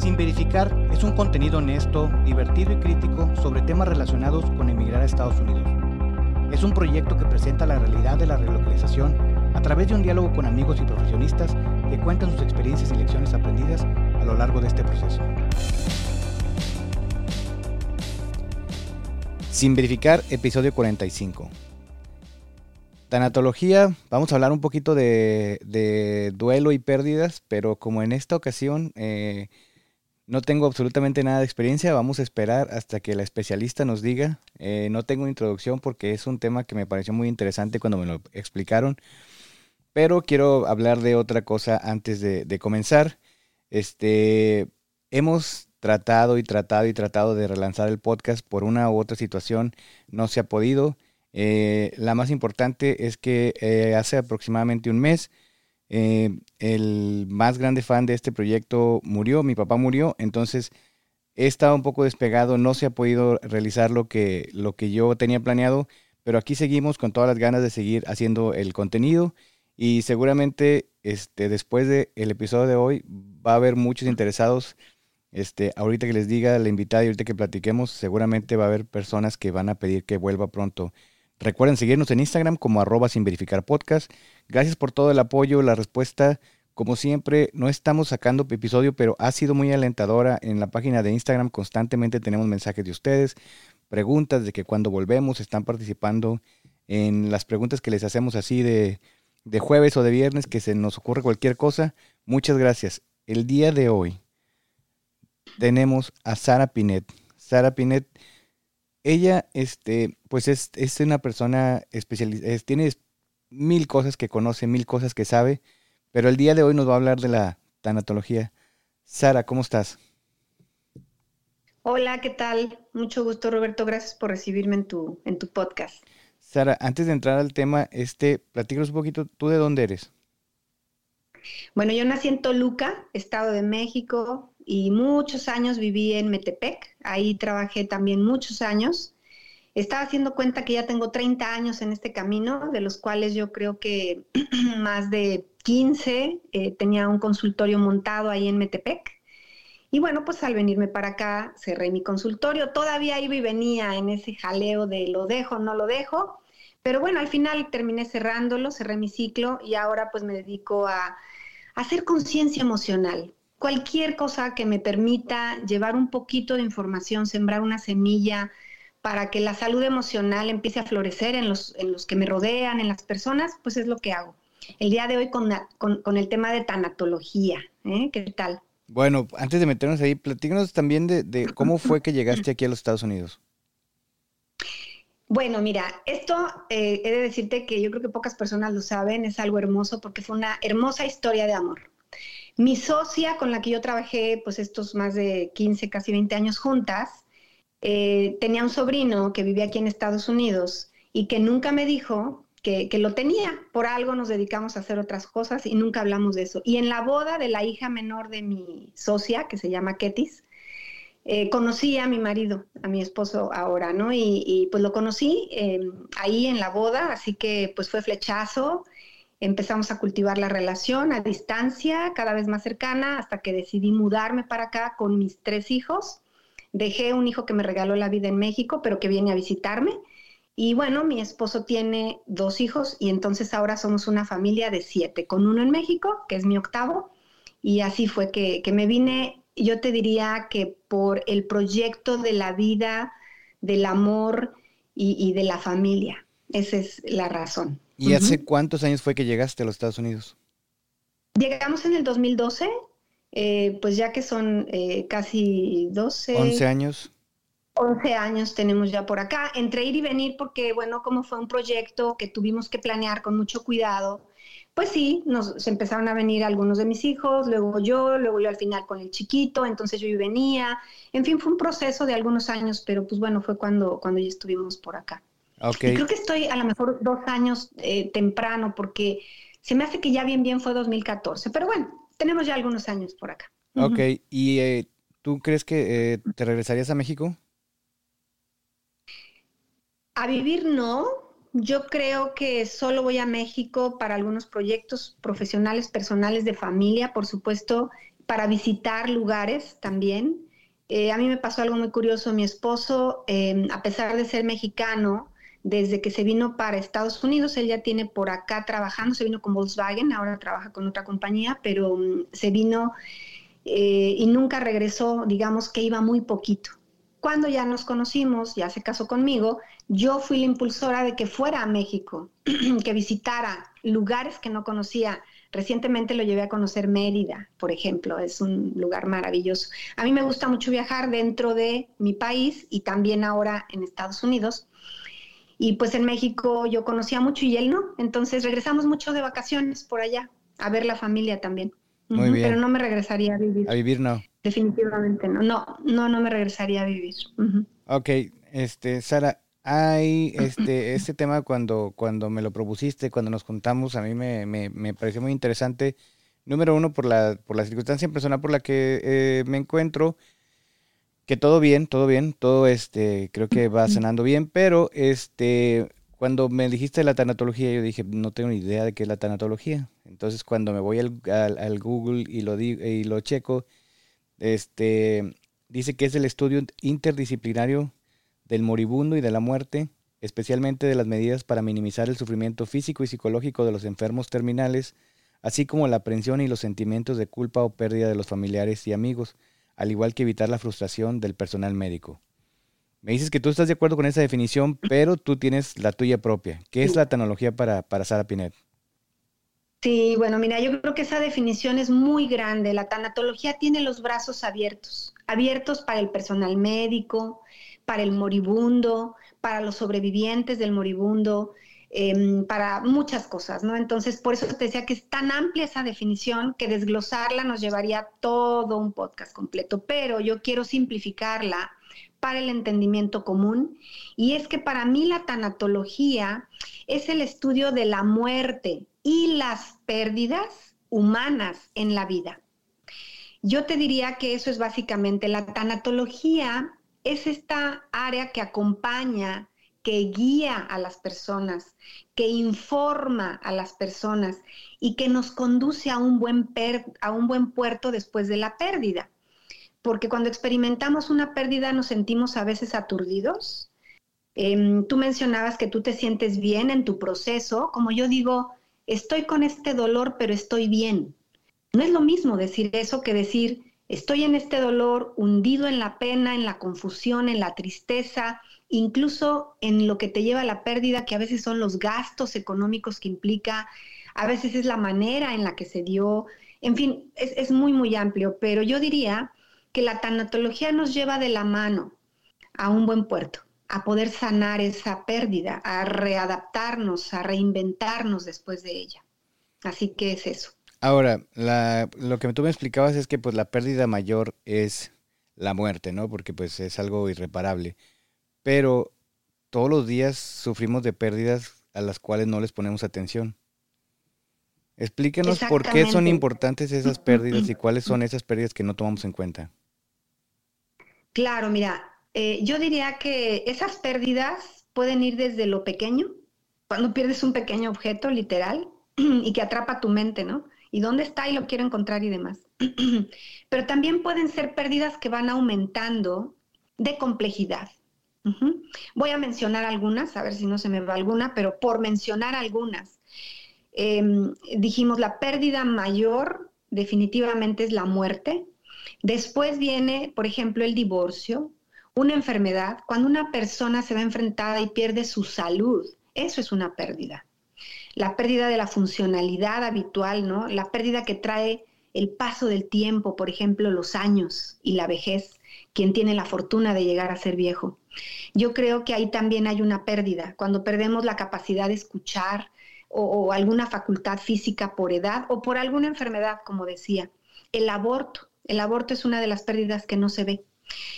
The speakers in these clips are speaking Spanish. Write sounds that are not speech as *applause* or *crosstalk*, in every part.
Sin verificar es un contenido honesto, divertido y crítico sobre temas relacionados con emigrar a Estados Unidos. Es un proyecto que presenta la realidad de la relocalización a través de un diálogo con amigos y profesionistas que cuentan sus experiencias y lecciones aprendidas a lo largo de este proceso. Sin verificar, episodio 45. Tanatología, vamos a hablar un poquito de, duelo y pérdidas, pero como en esta ocasión eh, no tengo absolutamente nada de experiencia, vamos a esperar hasta que la especialista nos diga. Eh, no tengo introducción porque es un tema que me pareció muy interesante cuando me lo explicaron, pero quiero hablar de otra cosa antes de, comenzar. Este, hemos tratado y tratado y tratado de relanzar el podcast por una u otra situación, no se ha podido. Eh, la más importante es que eh, hace aproximadamente un mes eh, el más grande fan de este proyecto murió, mi papá murió, entonces he estado un poco despegado, no se ha podido realizar lo que, lo que yo tenía planeado, pero aquí seguimos con todas las ganas de seguir haciendo el contenido y seguramente este, después del episodio de hoy va a haber muchos interesados. Este, ahorita que les diga la invitada y ahorita que platiquemos, seguramente va a haber personas que van a pedir que vuelva pronto Recuerden seguirnos en Instagram como arroba sin verificar podcast. Gracias por todo el apoyo, la respuesta. Como siempre, no estamos sacando episodio, pero ha sido muy alentadora. En la página de Instagram constantemente tenemos mensajes de ustedes, preguntas de que cuando volvemos están participando en las preguntas que les hacemos así de, de jueves o de viernes, que se nos ocurre cualquier cosa. Muchas gracias. El día de hoy tenemos a Sara Pinet. Sara Pinet ella, este, pues es, es una persona especializada, tiene mil cosas que conoce, mil cosas que sabe, pero el día de hoy nos va a hablar de la tanatología. Sara, ¿cómo estás? Hola, ¿qué tal? Mucho gusto, Roberto. Gracias por recibirme en tu, en tu podcast. Sara, antes de entrar al tema, este, platícanos un poquito, ¿tú de dónde eres? Bueno, yo nací en Toluca, Estado de México, y muchos años viví en Metepec, ahí trabajé también muchos años. Estaba haciendo cuenta que ya tengo 30 años en este camino, de los cuales yo creo que *clears throat* más de 15 eh, tenía un consultorio montado ahí en Metepec. Y bueno, pues al venirme para acá cerré mi consultorio. Todavía iba y venía en ese jaleo de lo dejo, no lo dejo. Pero bueno, al final terminé cerrándolo, cerré mi ciclo y ahora pues me dedico a, a hacer conciencia emocional cualquier cosa que me permita llevar un poquito de información, sembrar una semilla para que la salud emocional empiece a florecer en los, en los que me rodean, en las personas, pues es lo que hago. El día de hoy con, con, el tema de tanatología, ¿eh? ¿qué tal? Bueno, antes de meternos ahí, platícanos también de, cómo fue que llegaste aquí a los Estados Unidos. Bueno, mira, esto eh, he de decirte que yo creo que pocas personas lo saben, es algo hermoso porque fue una hermosa historia de amor. Mi socia con la que yo trabajé pues estos más de 15, casi 20 años juntas, eh, tenía un sobrino que vivía aquí en Estados Unidos y que nunca me dijo que, lo tenía. Por algo nos dedicamos a hacer otras cosas y nunca hablamos de eso. Y en la boda de la hija menor de mi socia, que se llama Ketis, eh, conocí a mi marido, a mi esposo ahora, ¿no? Y, pues lo conocí eh, ahí en la boda, así que pues fue flechazo empezamos a cultivar la relación a distancia, cada vez más cercana, hasta que decidí mudarme para acá con mis tres hijos. Dejé un hijo que me regaló la vida en México, pero que viene a visitarme. Y bueno, mi esposo tiene dos hijos y entonces ahora somos una familia de siete, con uno en México, que es mi octavo. Y así fue que, me vine, yo te diría que por el proyecto de la vida, del amor y, y de la familia. Esa es la razón. ¿Y hace cuántos años fue que llegaste a los Estados Unidos? Llegamos en el 2012, eh, pues ya que son eh, casi 12. 11 años. 11 años tenemos ya por acá, entre ir y venir, porque bueno, como fue un proyecto que tuvimos que planear con mucho cuidado, pues sí, nos empezaron a venir algunos de mis hijos, luego yo, luego yo al final con el chiquito, entonces yo y venía, en fin, fue un proceso de algunos años, pero pues bueno, fue cuando, cuando ya estuvimos por acá creo que estoy a lo mejor dos años eh, temprano porque se me hace que ya bien bien fue 2014, pero bueno, tenemos ya algunos años por acá. Ok, ¿y eh, tú crees que eh, te regresarías a México? A vivir no, yo creo que solo voy a México para algunos proyectos profesionales, personales, de familia. Por supuesto para visitar lugares también. Eh, a mí me pasó algo muy curioso. Mi esposo, em, a pesar de ser mexicano, desde que se vino para Estados Unidos, él ya tiene por acá trabajando, se vino con Volkswagen, ahora trabaja con otra compañía, pero um, se vino eh, y nunca regresó, digamos que iba muy poquito. Cuando ya nos conocimos, ya se casó conmigo, yo fui la impulsora de que fuera a México, *clears throat* que visitara lugares que no conocía. Recientemente lo llevé a conocer Mérida, por ejemplo, es un lugar maravilloso. A mí me gusta mucho viajar dentro de mi país y también ahora en Estados Unidos. Y pues en México yo conocía mucho y él no. Entonces regresamos mucho de vacaciones por allá, a ver la familia también. Muy bien. Pero no me regresaría a vivir. A vivir no. Definitivamente no. No, no, no me regresaría a vivir. Ok, este, Sara, hay este, *clears throat* este tema cuando, cuando me lo propusiste, cuando nos contamos, a mí me, me, me pareció muy interesante. Número uno, por la, por la circunstancia personal por la que eh, me encuentro que todo bien, todo bien, todo este, creo que va sanando bien, pero este, cuando me dijiste la tanatología, yo dije, no tengo ni idea de qué es la tanatología. Entonces, cuando me voy al, al, Google y lo, y lo checo, este, dice que es el estudio interdisciplinario del moribundo y de la muerte, especialmente de las medidas para minimizar el sufrimiento físico y psicológico de los enfermos terminales, así como la aprensión y los sentimientos de culpa o pérdida de los familiares y amigos al igual que evitar la frustración del personal médico. Me dices que tú estás de acuerdo con esa definición, pero tú tienes la tuya propia. ¿Qué es la tecnología para, para Sara Pinet? Sí, bueno, mira, yo creo que esa definición es muy grande. La tanatología tiene los brazos abiertos, abiertos para el personal médico, para el moribundo, para los sobrevivientes del moribundo, Em, para muchas cosas, ¿no? Entonces, por eso te decía que es tan amplia esa definición que desglosarla nos llevaría todo un podcast completo, pero yo quiero simplificarla para el entendimiento común y es que para mí la tanatología es el estudio de la muerte y las pérdidas humanas en la vida. Yo te diría que eso es básicamente la tanatología es esta área que acompaña que guía a las personas, que informa a las personas y que nos conduce a un buen, a un buen puerto después de la pérdida. Porque cuando experimentamos una pérdida nos sentimos a veces aturdidos. Em, tú mencionabas que tú te sientes bien en tu proceso, como yo digo, estoy con este dolor, pero estoy bien. No es lo mismo decir eso que decir, estoy en este dolor hundido en la pena, en la confusión, en la tristeza, incluso en lo que te lleva a la pérdida, que a veces son los gastos económicos que implica, a veces es la manera en la que se dio, en fin, es, muy, muy amplio, pero yo diría que la tanatología nos lleva de la mano a un buen puerto, a poder sanar esa pérdida, a readaptarnos, a reinventarnos después de ella. Así que es eso. Ahora, lo que tú me explicabas es que pues la pérdida mayor es la muerte, ¿no? Porque pues es algo irreparable pero todos los días sufrimos de pérdidas a las cuales no les ponemos atención. Explíquenos por qué son importantes esas pérdidas y cuáles son esas pérdidas que no tomamos en cuenta. Claro, mira, eh, yo diría que esas pérdidas pueden ir desde lo pequeño, cuando pierdes un pequeño objeto literal *clears throat* y que atrapa tu mente, ¿no? ¿Y dónde está y lo quiero encontrar y demás? *clears throat* Pero también pueden ser pérdidas que van aumentando de complejidad. Voy a mencionar algunas, a ver si no se me va alguna, pero por mencionar algunas. Em, dijimos, la pérdida mayor definitivamente es la muerte. Después viene, por ejemplo, el divorcio, una enfermedad. Cuando una persona se ve enfrentada y pierde su salud, eso es una pérdida. La pérdida de la funcionalidad habitual, ¿no? La pérdida que trae el paso del tiempo, por ejemplo, los años y la vejez, quien tiene la fortuna de llegar a ser viejo. Yo creo que ahí también hay una pérdida, cuando perdemos la capacidad de escuchar o, alguna facultad física por edad o por alguna enfermedad, como decía. El aborto, el aborto es una de las pérdidas que no se ve.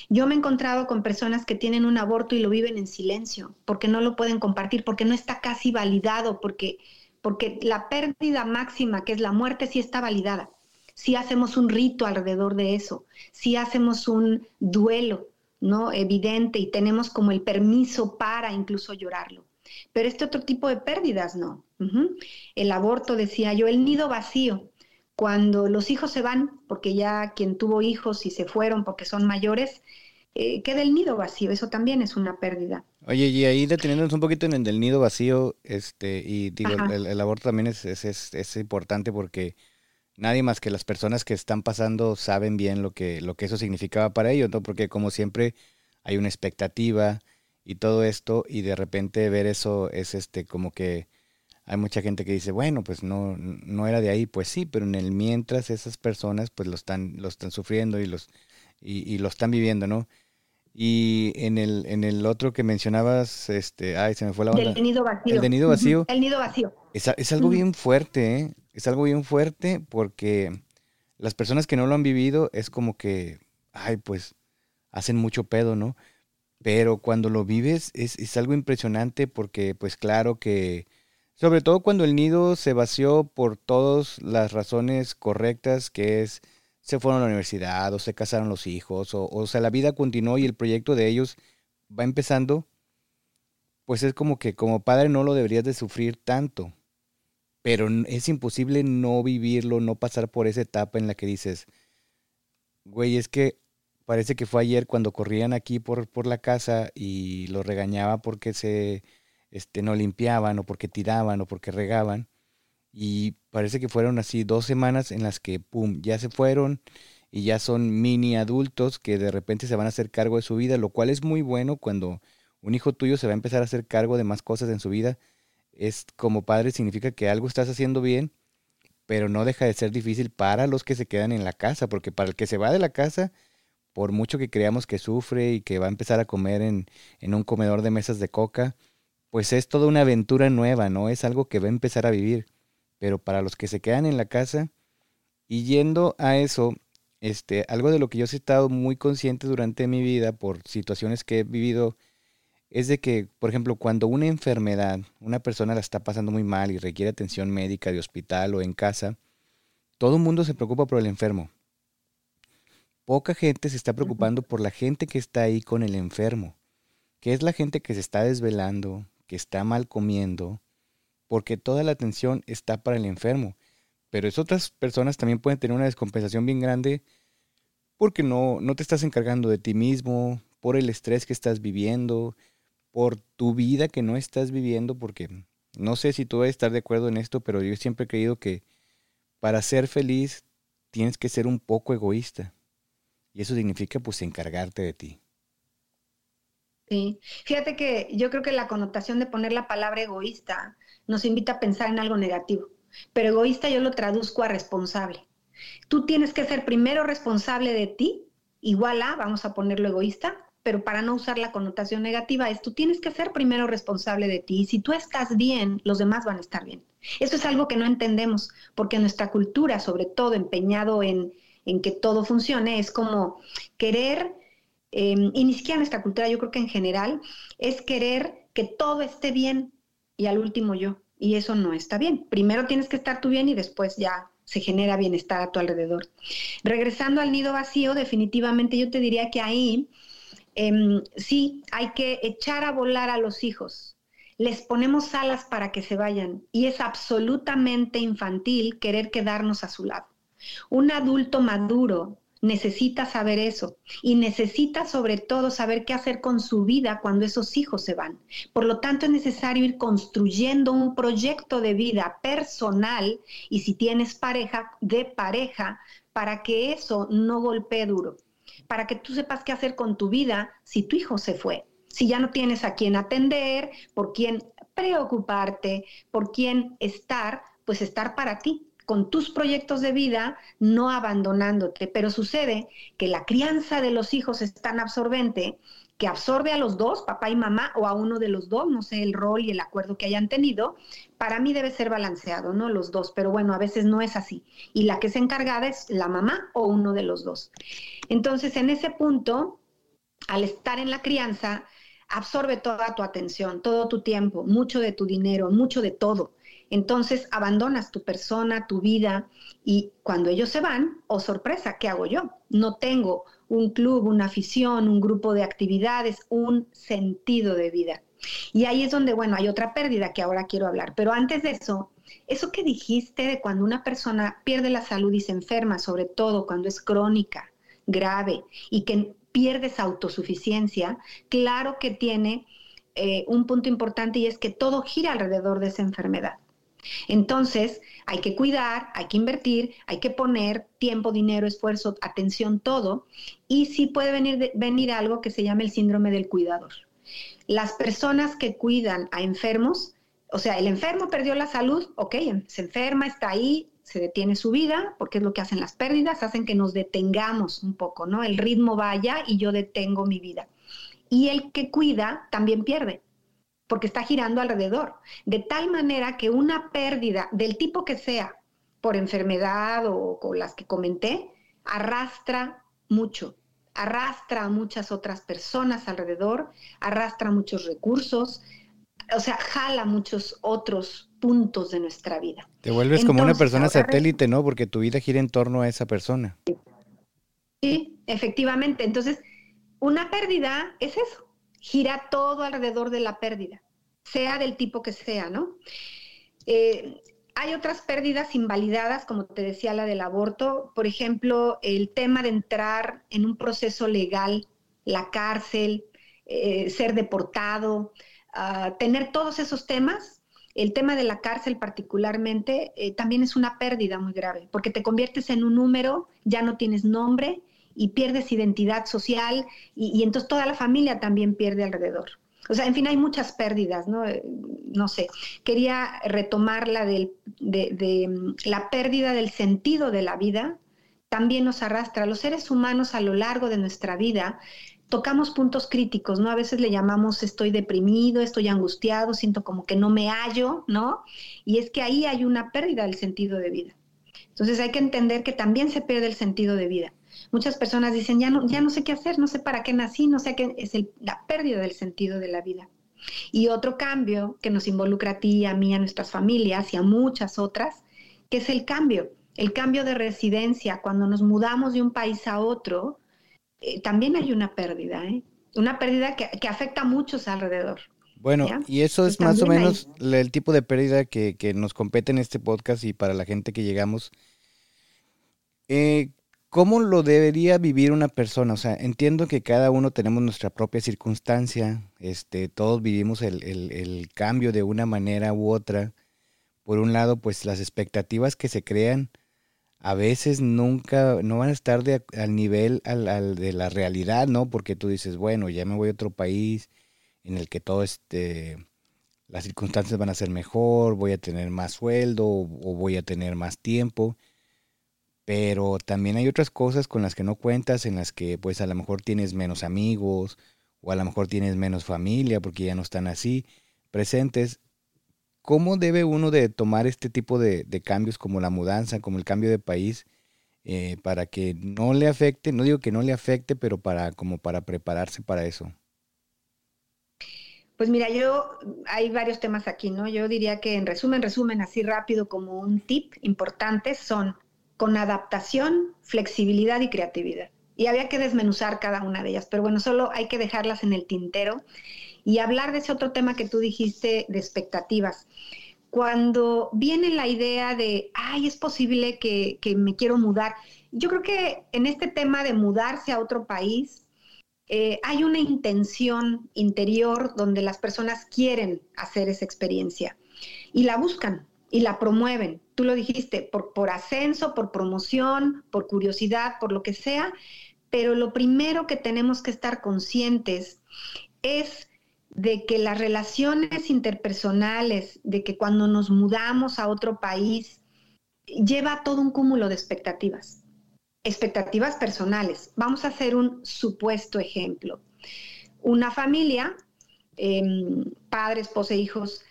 Yo me he encontrado con personas que tienen un aborto y lo viven en silencio, porque no lo pueden compartir, porque no está casi validado, porque, porque la pérdida máxima, que es la muerte, sí está validada. Si hacemos un rito alrededor de eso, si hacemos un duelo, ¿no? evidente y tenemos como el permiso para incluso llorarlo. Pero este otro tipo de pérdidas no. El aborto, decía yo, el nido vacío. Cuando los hijos se van, porque ya quien tuvo hijos y se fueron porque son mayores, eh, queda el nido vacío, eso también es una pérdida. Oye, y ahí deteniéndonos un poquito en el del nido vacío, este, y digo, el, aborto también es, es, es, importante porque nadie más que las personas que están pasando saben bien lo que, lo que eso significaba para ellos, ¿no? Porque como siempre hay una expectativa y todo esto, y de repente ver eso es este como que hay mucha gente que dice, bueno, pues no, no era de ahí, pues sí, pero en el mientras esas personas pues lo están, lo están sufriendo y los, y, lo están viviendo, ¿no? Y en el, en el otro que mencionabas, este, ay, se me fue la onda. El nido vacío. El de nido vacío. El nido vacío. Es, es algo bien fuerte, ¿eh? Es algo bien fuerte porque las personas que no lo han vivido es como que, ay, pues hacen mucho pedo, ¿no? Pero cuando lo vives es, es algo impresionante porque, pues claro que sobre todo cuando el nido se vació por todas las razones correctas, que es se fueron a la universidad o se casaron los hijos, o, o sea, la vida continuó y el proyecto de ellos va empezando, pues es como que como padre no lo deberías de sufrir tanto, pero es imposible no vivirlo, no pasar por esa etapa en la que dices, güey, es que parece que fue ayer cuando corrían aquí por, por la casa y lo regañaba porque se este, no limpiaban o porque tiraban o porque regaban. Y parece que fueron así dos semanas en las que, ¡pum!, ya se fueron y ya son mini adultos que de repente se van a hacer cargo de su vida, lo cual es muy bueno cuando un hijo tuyo se va a empezar a hacer cargo de más cosas en su vida. Es como padre significa que algo estás haciendo bien, pero no deja de ser difícil para los que se quedan en la casa, porque para el que se va de la casa, por mucho que creamos que sufre y que va a empezar a comer en, en un comedor de mesas de coca, pues es toda una aventura nueva, ¿no? Es algo que va a empezar a vivir. Pero para los que se quedan en la casa y yendo a eso, este, algo de lo que yo he estado muy consciente durante mi vida por situaciones que he vivido es de que, por ejemplo, cuando una enfermedad, una persona la está pasando muy mal y requiere atención médica de hospital o en casa, todo el mundo se preocupa por el enfermo. Poca gente se está preocupando por la gente que está ahí con el enfermo, que es la gente que se está desvelando, que está mal comiendo, porque toda la atención está para el enfermo. Pero es otras personas también pueden tener una descompensación bien grande porque no, no te estás encargando de ti mismo, por el estrés que estás viviendo, por tu vida que no estás viviendo, porque no sé si tú vas a estar de acuerdo en esto, pero yo siempre he creído que para ser feliz tienes que ser un poco egoísta. Y eso significa pues encargarte de ti. Sí, fíjate que yo creo que la connotación de poner la palabra egoísta nos invita a pensar en algo negativo, pero egoísta yo lo traduzco a responsable. Tú tienes que ser primero responsable de ti, igual a, vamos a ponerlo egoísta, pero para no usar la connotación negativa es tú tienes que ser primero responsable de ti si tú estás bien, los demás van a estar bien. Eso es algo que no entendemos porque nuestra cultura, sobre todo empeñado en, en que todo funcione, es como querer Em, y ni siquiera nuestra cultura, yo creo que en general, es querer que todo esté bien y al último yo. Y eso no está bien. Primero tienes que estar tú bien y después ya se genera bienestar a tu alrededor. Regresando al nido vacío, definitivamente yo te diría que ahí em, sí hay que echar a volar a los hijos. Les ponemos alas para que se vayan y es absolutamente infantil querer quedarnos a su lado. Un adulto maduro necesita saber eso y necesita sobre todo saber qué hacer con su vida cuando esos hijos se van. Por lo tanto, es necesario ir construyendo un proyecto de vida personal y si tienes pareja, de pareja, para que eso no golpee duro, para que tú sepas qué hacer con tu vida si tu hijo se fue, si ya no tienes a quién atender, por quién preocuparte, por quién estar, pues estar para ti, con tus proyectos de vida, no abandonándote. Pero sucede que la crianza de los hijos es tan absorbente que absorbe a los dos, papá y mamá, o a uno de los dos, no sé el rol y el acuerdo que hayan tenido, para mí debe ser balanceado, ¿no? Los dos, pero bueno, a veces no es así. Y la que es encargada es la mamá o uno de los dos. Entonces, en ese punto, al estar en la crianza, absorbe toda tu atención, todo tu tiempo, mucho de tu dinero, mucho de todo. Entonces abandonas tu persona, tu vida y cuando ellos se van, oh sorpresa, ¿qué hago yo? No tengo un club, una afición, un grupo de actividades, un sentido de vida. Y ahí es donde, bueno, hay otra pérdida que ahora quiero hablar. Pero antes de eso, eso que dijiste de cuando una persona pierde la salud y se enferma, sobre todo cuando es crónica, grave y que pierde esa autosuficiencia, claro que tiene eh, un punto importante y es que todo gira alrededor de esa enfermedad. Entonces, hay que cuidar, hay que invertir, hay que poner tiempo, dinero, esfuerzo, atención, todo. Y sí puede venir, venir algo que se llama el síndrome del cuidador. Las personas que cuidan a enfermos, o sea, el enfermo perdió la salud, ok, se enferma, está ahí, se detiene su vida, porque es lo que hacen las pérdidas, hacen que nos detengamos un poco, ¿no? El ritmo vaya y yo detengo mi vida. Y el que cuida también pierde, porque está girando alrededor, de tal manera que una pérdida del tipo que sea, por enfermedad o con las que comenté, arrastra mucho, arrastra a muchas otras personas alrededor, arrastra muchos recursos, o sea, jala muchos otros puntos de nuestra vida. Te vuelves como una persona satélite, ¿no? Porque tu vida gira en torno a esa persona. Sí, efectivamente. Entonces, una pérdida es eso, gira todo alrededor de la pérdida, sea del tipo que sea, ¿no? Eh, hay otras pérdidas invalidadas, como te decía la del aborto, por ejemplo, el tema de entrar en un proceso legal, la cárcel, eh, ser deportado, ah, tener todos esos temas el tema de la cárcel particularmente eh, también es una pérdida muy grave, porque te conviertes en un número, ya no tienes nombre y pierdes identidad social y, entonces toda la familia también pierde alrededor. O sea, en fin, hay muchas pérdidas, ¿no? Eh, no sé, quería retomar la de, de mm, la pérdida del sentido de la vida, también nos arrastra. Los seres humanos a lo largo de nuestra vida tocamos puntos críticos, ¿no? A veces le llamamos estoy deprimido, estoy angustiado, siento como que no me hallo, ¿no? Y es que ahí hay una pérdida del sentido de vida. Entonces hay que entender que también se pierde el sentido de vida. Muchas personas dicen, ya no, ya no sé qué hacer, no sé para qué nací, no sé qué, es la pérdida del sentido de la vida. Y otro cambio que nos involucra a ti, a mí, a nuestras familias y a muchas otras, que es el cambio, el cambio de residencia. Cuando nos mudamos de un país a otro, eh, también hay una pérdida, ¿eh? una pérdida que, afecta a muchos alrededor. Bueno, y eso es más o menos el tipo de pérdida que, nos compete en este podcast y para la gente que llegamos. Eh, ¿Cómo lo debería vivir una persona? O sea, entiendo que cada uno tenemos nuestra propia circunstancia, este, todos vivimos el, el cambio de una manera u otra. Por un lado, pues las expectativas que se crean a veces nunca, no van a estar de, al nivel al, de la realidad, ¿no? Porque tú dices, bueno, ya me voy a otro país en el que todo este, las circunstancias van a ser mejor, voy a tener más sueldo o, voy a tener más tiempo. Pero también hay otras cosas con las que no cuentas, en las que pues a lo mejor tienes menos amigos o a lo mejor tienes menos familia porque ya no están así presentes ¿Cómo debe uno de tomar este tipo de, cambios como la mudanza, como el cambio de país, eh, para que no le afecte, no digo que no le afecte, pero para como para prepararse para eso? Pues mira, yo hay varios temas aquí, ¿no? Yo diría que en resumen, resumen así rápido como un tip importante son con adaptación, flexibilidad y creatividad. Y había que desmenuzar cada una de ellas, pero bueno, solo hay que dejarlas en el tintero y hablar de ese otro tema que tú dijiste de expectativas. Cuando viene la idea de, ay, es posible que, me quiero mudar, yo creo que en este tema de mudarse a otro país, eh, hay una intención interior donde las personas quieren hacer esa experiencia y la buscan y la promueven. Tú lo dijiste, por, por ascenso, por promoción, por curiosidad, por lo que sea, pero lo primero que tenemos que estar conscientes es de que las relaciones interpersonales, de que cuando nos mudamos a otro país, lleva todo un cúmulo de expectativas, expectativas personales. Vamos a hacer un supuesto ejemplo. Una familia, em, padre, esposa e hijos,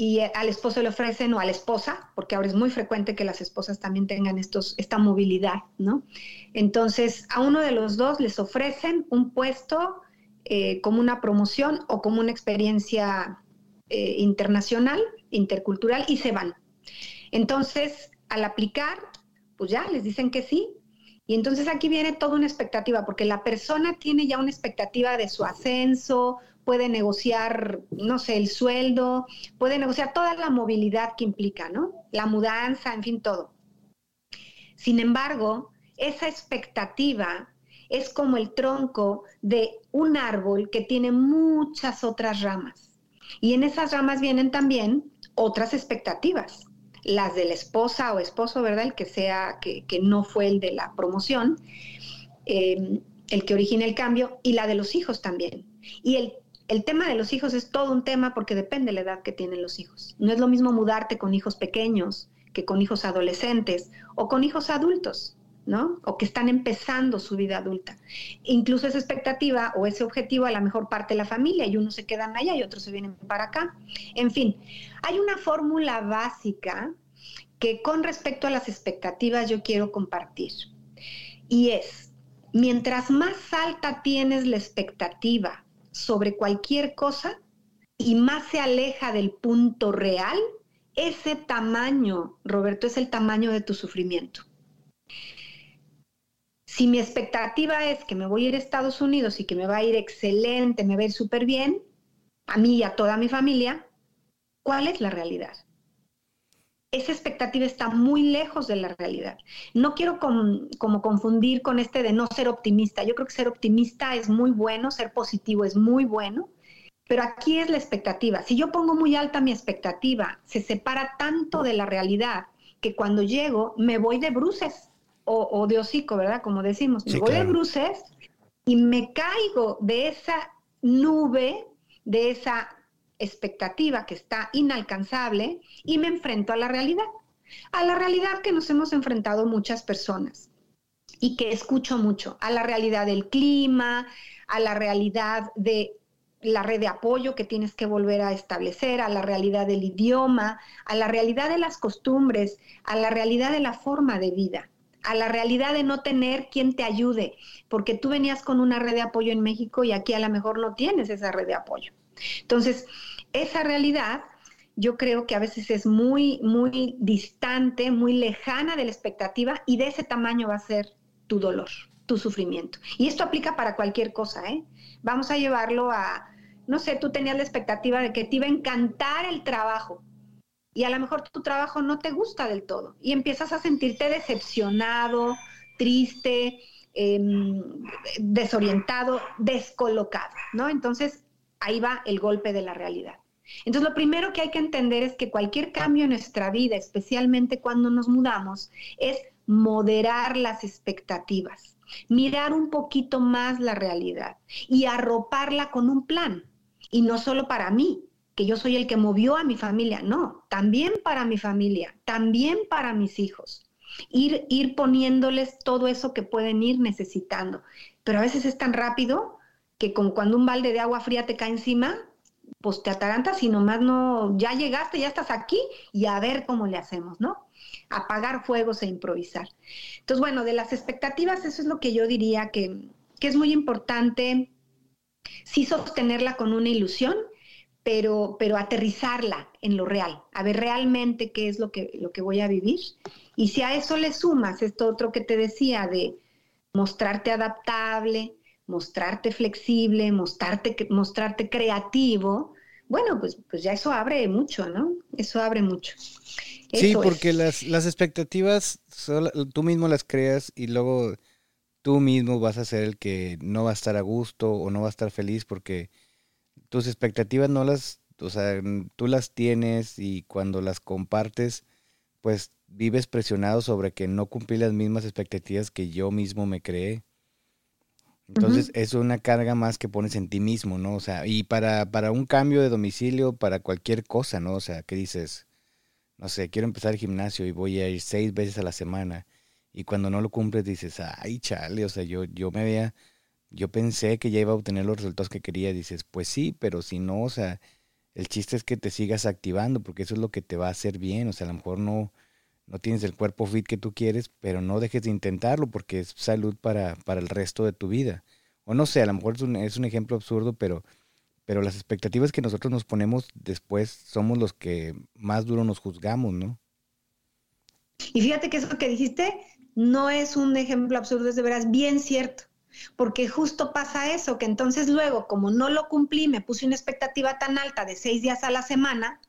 y al esposo le ofrecen, o a la esposa, porque ahora es muy frecuente que las esposas también tengan estos, esta movilidad, ¿no? Entonces, a uno de los dos les ofrecen un puesto eh, como una promoción o como una experiencia eh, internacional, intercultural, y se van. Entonces, al aplicar, pues ya les dicen que sí. Y entonces aquí viene toda una expectativa, porque la persona tiene ya una expectativa de su ascenso, puede negociar, no sé, el sueldo, puede negociar toda la movilidad que implica, ¿no? La mudanza, en fin, todo. Sin embargo, esa expectativa es como el tronco de un árbol que tiene muchas otras ramas. Y en esas ramas vienen también otras expectativas, las de la esposa o esposo, ¿verdad? El que sea, que, no fue el de la promoción, eh, el que origina el cambio, y la de los hijos también. Y el, el tema de los hijos es todo un tema porque depende de la edad que tienen los hijos. No es lo mismo mudarte con hijos pequeños que con hijos adolescentes o con hijos adultos. ¿no? O que están empezando su vida adulta. Incluso esa expectativa o ese objetivo a la mejor parte de la familia y unos se quedan allá y otros se vienen para acá. En fin, hay una fórmula básica que con respecto a las expectativas yo quiero compartir. Y es, mientras más alta tienes la expectativa sobre cualquier cosa y más se aleja del punto real, ese tamaño, Roberto, es el tamaño de tu sufrimiento. Si mi expectativa es que me voy a ir a Estados Unidos y que me va a ir excelente, me va a ir súper bien, a mí y a toda mi familia, ¿cuál es la realidad? Esa expectativa está muy lejos de la realidad. No quiero como confundir con este de no ser optimista. Yo creo que ser optimista es muy bueno, ser positivo es muy bueno, pero aquí es la expectativa. Si yo pongo muy alta mi expectativa, se separa tanto de la realidad que cuando llego me voy de bruces o, de hocico, ¿verdad? Como decimos, me voy de bruces y me caigo de esa nube, de esa expectativa que está inalcanzable y me enfrento a la realidad, a la realidad que nos hemos enfrentado muchas personas y que escucho mucho, a la realidad del clima, a la realidad de la red de apoyo que tienes que volver a establecer, a la realidad del idioma, a la realidad de las costumbres, a la realidad de la forma de vida a la realidad de no tener quien te ayude, porque tú venías con una red de apoyo en México y aquí a lo mejor no tienes esa red de apoyo. Entonces, esa realidad yo creo que a veces es muy, muy distante, muy lejana de la expectativa y de ese tamaño va a ser tu dolor, tu sufrimiento. Y esto aplica para cualquier cosa, ¿eh? Vamos a llevarlo a, no sé, tú tenías la expectativa de que te iba a encantar el trabajo y a lo mejor tu trabajo no te gusta del todo y empiezas a sentirte decepcionado, triste, em, desorientado, descolocado, ¿no? Entonces ahí va el golpe de la realidad. Entonces lo primero que hay que entender es que cualquier cambio en nuestra vida, especialmente cuando nos mudamos, es moderar las expectativas, mirar un poquito más la realidad y arroparla con un plan. Y no solo para mí, que yo soy el que movió a mi familia, no, también para mi familia, también para mis hijos. Ir, ir poniéndoles todo eso que pueden ir necesitando. Pero a veces es tan rápido que como cuando un balde de agua fría te cae encima, pues te atarantas y nomás no, ya llegaste, ya estás aquí y a ver cómo le hacemos, ¿no? Apagar fuegos e improvisar. Entonces, bueno, de las expectativas, eso es lo que yo diría que, que es muy importante, sí sostenerla con una ilusión, pero, pero aterrizarla en lo real, a ver realmente qué es lo que, lo que voy a vivir. Y si a eso le sumas esto otro que te decía de mostrarte adaptable, mostrarte flexible, mostrarte, mostrarte creativo, bueno, pues, pues ya eso abre mucho, ¿no? Eso abre mucho. sí, porque las, las expectativas tú mismo las creas y luego tú mismo vas a ser el que no va a estar a gusto o no va a estar feliz porque tus expectativas no las, o sea, tú las tienes y cuando las compartes, pues vives presionado sobre que no cumplí las mismas expectativas que yo mismo me creé. Entonces, es una carga más que pones en ti mismo, ¿no? O sea, y para, para un cambio de domicilio, para cualquier cosa, ¿no? O sea, que dices, no sé, quiero empezar el gimnasio y voy a ir seis veces a la semana. Y cuando no lo cumples, dices, ay, chale, o sea, yo, yo me había yo pensé que ya iba a obtener los resultados que quería. Dices, pues sí, pero si no, o sea, el chiste es que te sigas activando porque eso es lo que te va a hacer bien. O sea, a lo mejor no, no tienes el cuerpo fit que tú quieres, pero no dejes de intentarlo porque es salud para, para el resto de tu vida. O no sé, a lo mejor es un, es un ejemplo absurdo, pero, pero las expectativas que nosotros nos ponemos después somos los que más duro nos juzgamos, ¿no? Y fíjate que eso que dijiste no es un ejemplo absurdo, es de veras bien cierto. porque justo pasa eso, que entonces luego, como no lo cumplí, me puse una expectativa tan alta de seis días a la semana,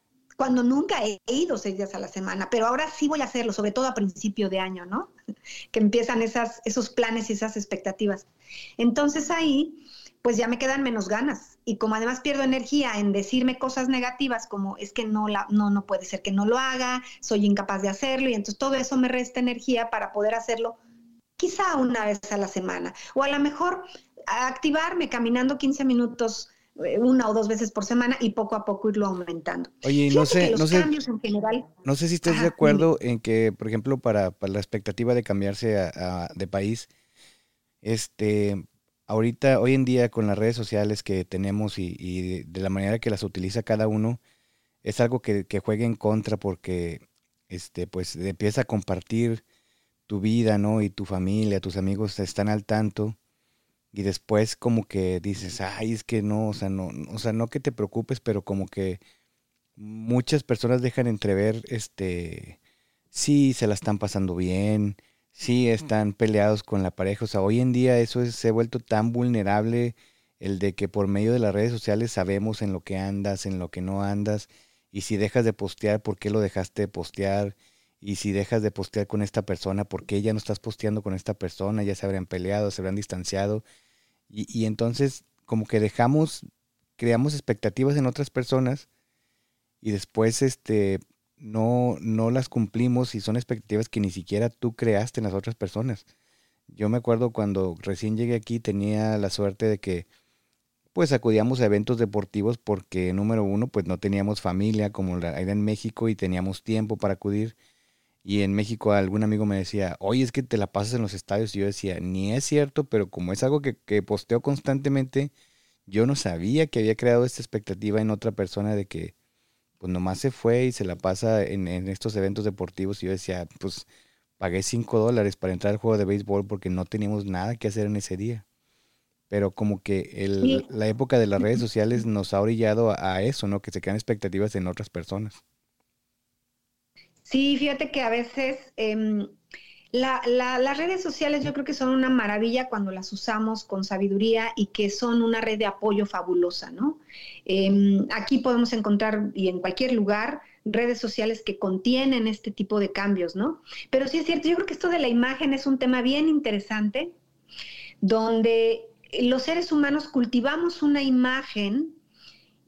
cuando nunca he ido seis días a la semana, pero ahora sí voy a hacerlo, sobre todo a principio de año, ¿no? *laughs* Que empiezan esas, esos planes y esas expectativas. Entonces ahí, pues ya me quedan menos ganas. Y como además pierdo energía en decirme cosas negativas, como es que no, la, no, no puede ser que no lo haga, soy incapaz de hacerlo, y entonces todo eso me resta energía para poder hacerlo quizá una vez a la semana. O a lo mejor activarme caminando 15 minutos una o dos veces por semana y poco a poco irlo aumentando. Oye, no sé, no sé, no sé si estás de acuerdo en que, por ejemplo, para, la expectativa de cambiarse de país, este, ahorita, hoy en día con las redes sociales que tenemos y, de, la manera que las utiliza cada uno, es algo que, que juega en contra porque, este, pues, empieza a compartir tu vida, ¿no? Y tu familia, tus amigos están al tanto y después como que dices, ay, es que no, o sea, no, o sea, no que te preocupes, pero como que muchas personas dejan entrever, este, sí, se la están pasando bien, sí, están peleados con la pareja, o sea, hoy en día eso se ha vuelto tan vulnerable, el de que por medio de las redes sociales sabemos en lo que andas, en lo que no andas, y si dejas de postear, ¿por qué lo dejaste de postear? Y si dejas de postear con esta persona, ¿por qué ya no estás posteando con esta persona? Ya se habrían peleado, se habrían distanciado. Y, entonces como que dejamos, creamos expectativas en otras personas y después este, no, no las cumplimos y son expectativas que ni siquiera tú creaste en las otras personas. Yo me acuerdo cuando recién llegué aquí tenía la suerte de que pues acudíamos a eventos deportivos porque número uno pues no teníamos familia como era en México y teníamos tiempo para acudir y en México algún amigo me decía, oye, es que te la pasas en los estadios. Y yo decía, ni es cierto, pero como es algo que, que posteo constantemente, yo no sabía que había creado esta expectativa en otra persona de que pues nomás se fue y se la pasa en, estos eventos deportivos. Y yo decía, pues pagué 5 dólares para entrar al juego de béisbol porque no teníamos nada que hacer en ese día. Pero como que el, la época de las redes sociales nos ha orillado a, a eso, ¿no? Que se crean expectativas en otras personas. Sí, fíjate que a veces em, las redes sociales yo creo que son una maravilla cuando las usamos con sabiduría y que son una red de apoyo fabulosa, ¿no? Em, aquí podemos encontrar y en cualquier lugar redes sociales que contienen este tipo de cambios, ¿no? Pero sí es cierto, yo creo que esto de la imagen es un tema bien interesante, donde los seres humanos cultivamos una imagen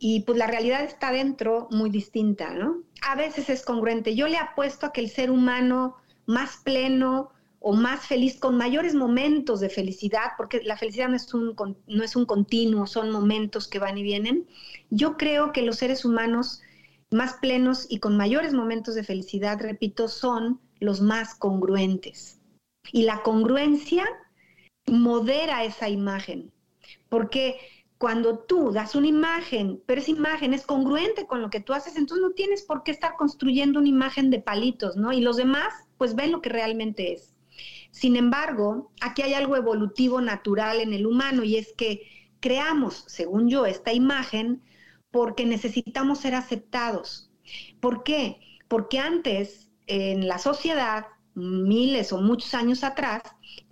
y pues la realidad está dentro muy distinta, ¿no? A veces es congruente. Yo le apuesto a que el ser humano más pleno o más feliz, con mayores momentos de felicidad, porque la felicidad no es un, no es un continuo, son momentos que van y vienen. Yo creo que los seres humanos más plenos y con mayores momentos de felicidad, repito, son los más congruentes. Y la congruencia modera esa imagen, porque cuando tú das una imagen, pero esa imagen es congruente con lo que tú haces, entonces no tienes por qué estar construyendo una imagen de palitos, ¿no? Y los demás, pues ven lo que realmente es. Sin embargo, aquí hay algo evolutivo natural en el humano y es que creamos, según yo, esta imagen porque necesitamos ser aceptados. ¿Por qué? Porque antes, en la sociedad, miles o muchos años atrás,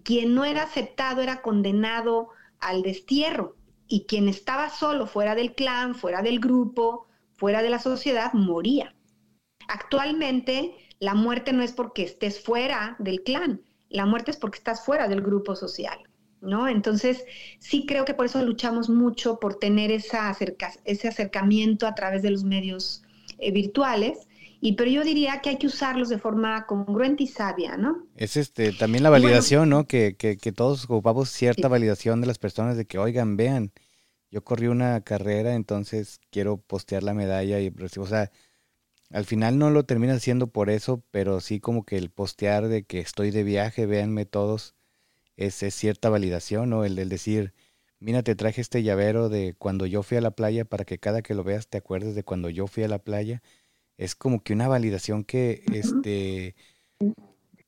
quien no era aceptado era condenado al destierro y quien estaba solo fuera del clan, fuera del grupo, fuera de la sociedad, moría. Actualmente, la muerte no es porque estés fuera del clan, la muerte es porque estás fuera del grupo social, ¿no? Entonces, sí creo que por eso luchamos mucho por tener esa ese acercamiento a través de los medios eh, virtuales. Y, pero yo diría que hay que usarlos de forma congruente y sabia, ¿no? Es este también la validación, ¿no? Que, que, que, todos ocupamos cierta validación de las personas de que, oigan, vean, yo corrí una carrera, entonces quiero postear la medalla y, o sea, al final no lo terminas haciendo por eso, pero sí como que el postear de que estoy de viaje, véanme todos, es, cierta validación, ¿no? El del decir, mira, te traje este llavero de cuando yo fui a la playa para que cada que lo veas te acuerdes de cuando yo fui a la playa. Es como que una validación que, este,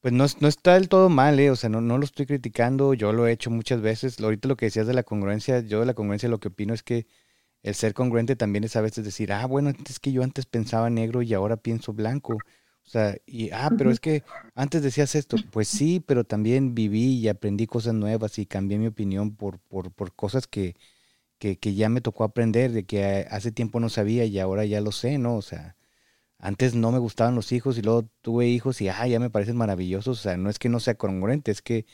pues no, no, está del todo mal, ¿eh? O sea, no, no lo estoy criticando, yo lo he hecho muchas veces. Ahorita lo que decías de la congruencia, yo de la congruencia lo que opino es que el ser congruente también es a veces decir, ah, bueno, es que yo antes pensaba negro y ahora pienso blanco. O sea, y, ah, pero es que antes decías esto, pues sí, pero también viví y aprendí cosas nuevas y cambié mi opinión por, por, por cosas que, que, que ya me tocó aprender, de que hace tiempo no sabía y ahora ya lo sé, ¿no? O sea, antes no me gustaban los hijos y luego tuve hijos y, ah, ya me parecen maravillosos. O sea, no es que no sea congruente, es que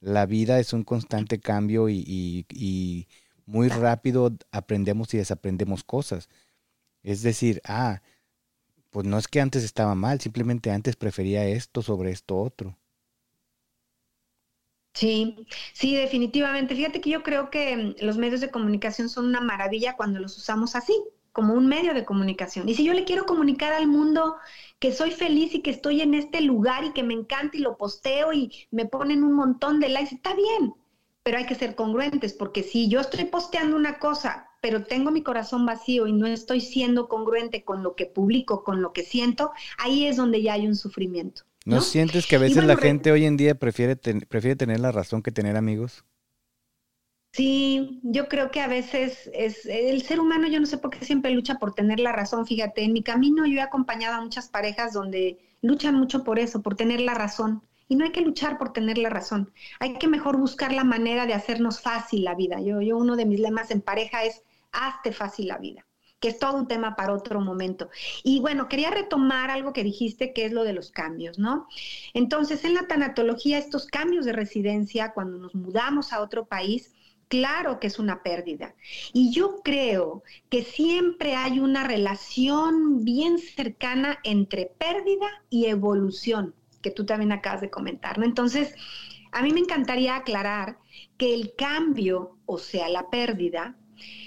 la vida es un constante cambio y, y muy rápido aprendemos y desaprendemos cosas. Es decir, ah, pues no es que antes estaba mal, simplemente antes prefería esto sobre esto otro. Sí, sí, definitivamente. Fíjate que yo creo que mm, los medios de comunicación son una maravilla cuando los usamos así, como un medio de comunicación. Y si yo le quiero comunicar al mundo que soy feliz y que estoy en este lugar y que me encanta y lo posteo y me ponen un montón de likes, está bien, pero hay que ser congruentes, porque si yo estoy posteando una cosa, pero tengo mi corazón vacío y no estoy siendo congruente con lo que publico, con lo que siento, ahí es donde ya hay un sufrimiento. ¿No, sientes que a veces la gente hoy en día prefiere, prefiere tener la razón que tener amigos? Sí, yo creo que a veces es el ser humano, yo no sé por qué siempre lucha por tener la razón. Fíjate, en mi camino yo he acompañado a muchas parejas donde luchan mucho por eso, por tener la razón. Y no hay que luchar por tener la razón. Hay que mejor buscar la manera de hacernos fácil la vida. Yo, yo uno de mis lemas en pareja es hazte fácil la vida que es todo un tema para otro momento. Y bueno, quería retomar algo que dijiste, que es lo de los cambios, ¿no? Entonces, en la tanatología, estos cambios de residencia, cuando nos mudamos a otro país, claro que es una pérdida. Y yo creo que siempre hay una relación bien cercana entre pérdida y evolución, que tú también acabas de comentar, ¿no? Entonces, a mí me encantaría aclarar que el cambio, o sea, la pérdida,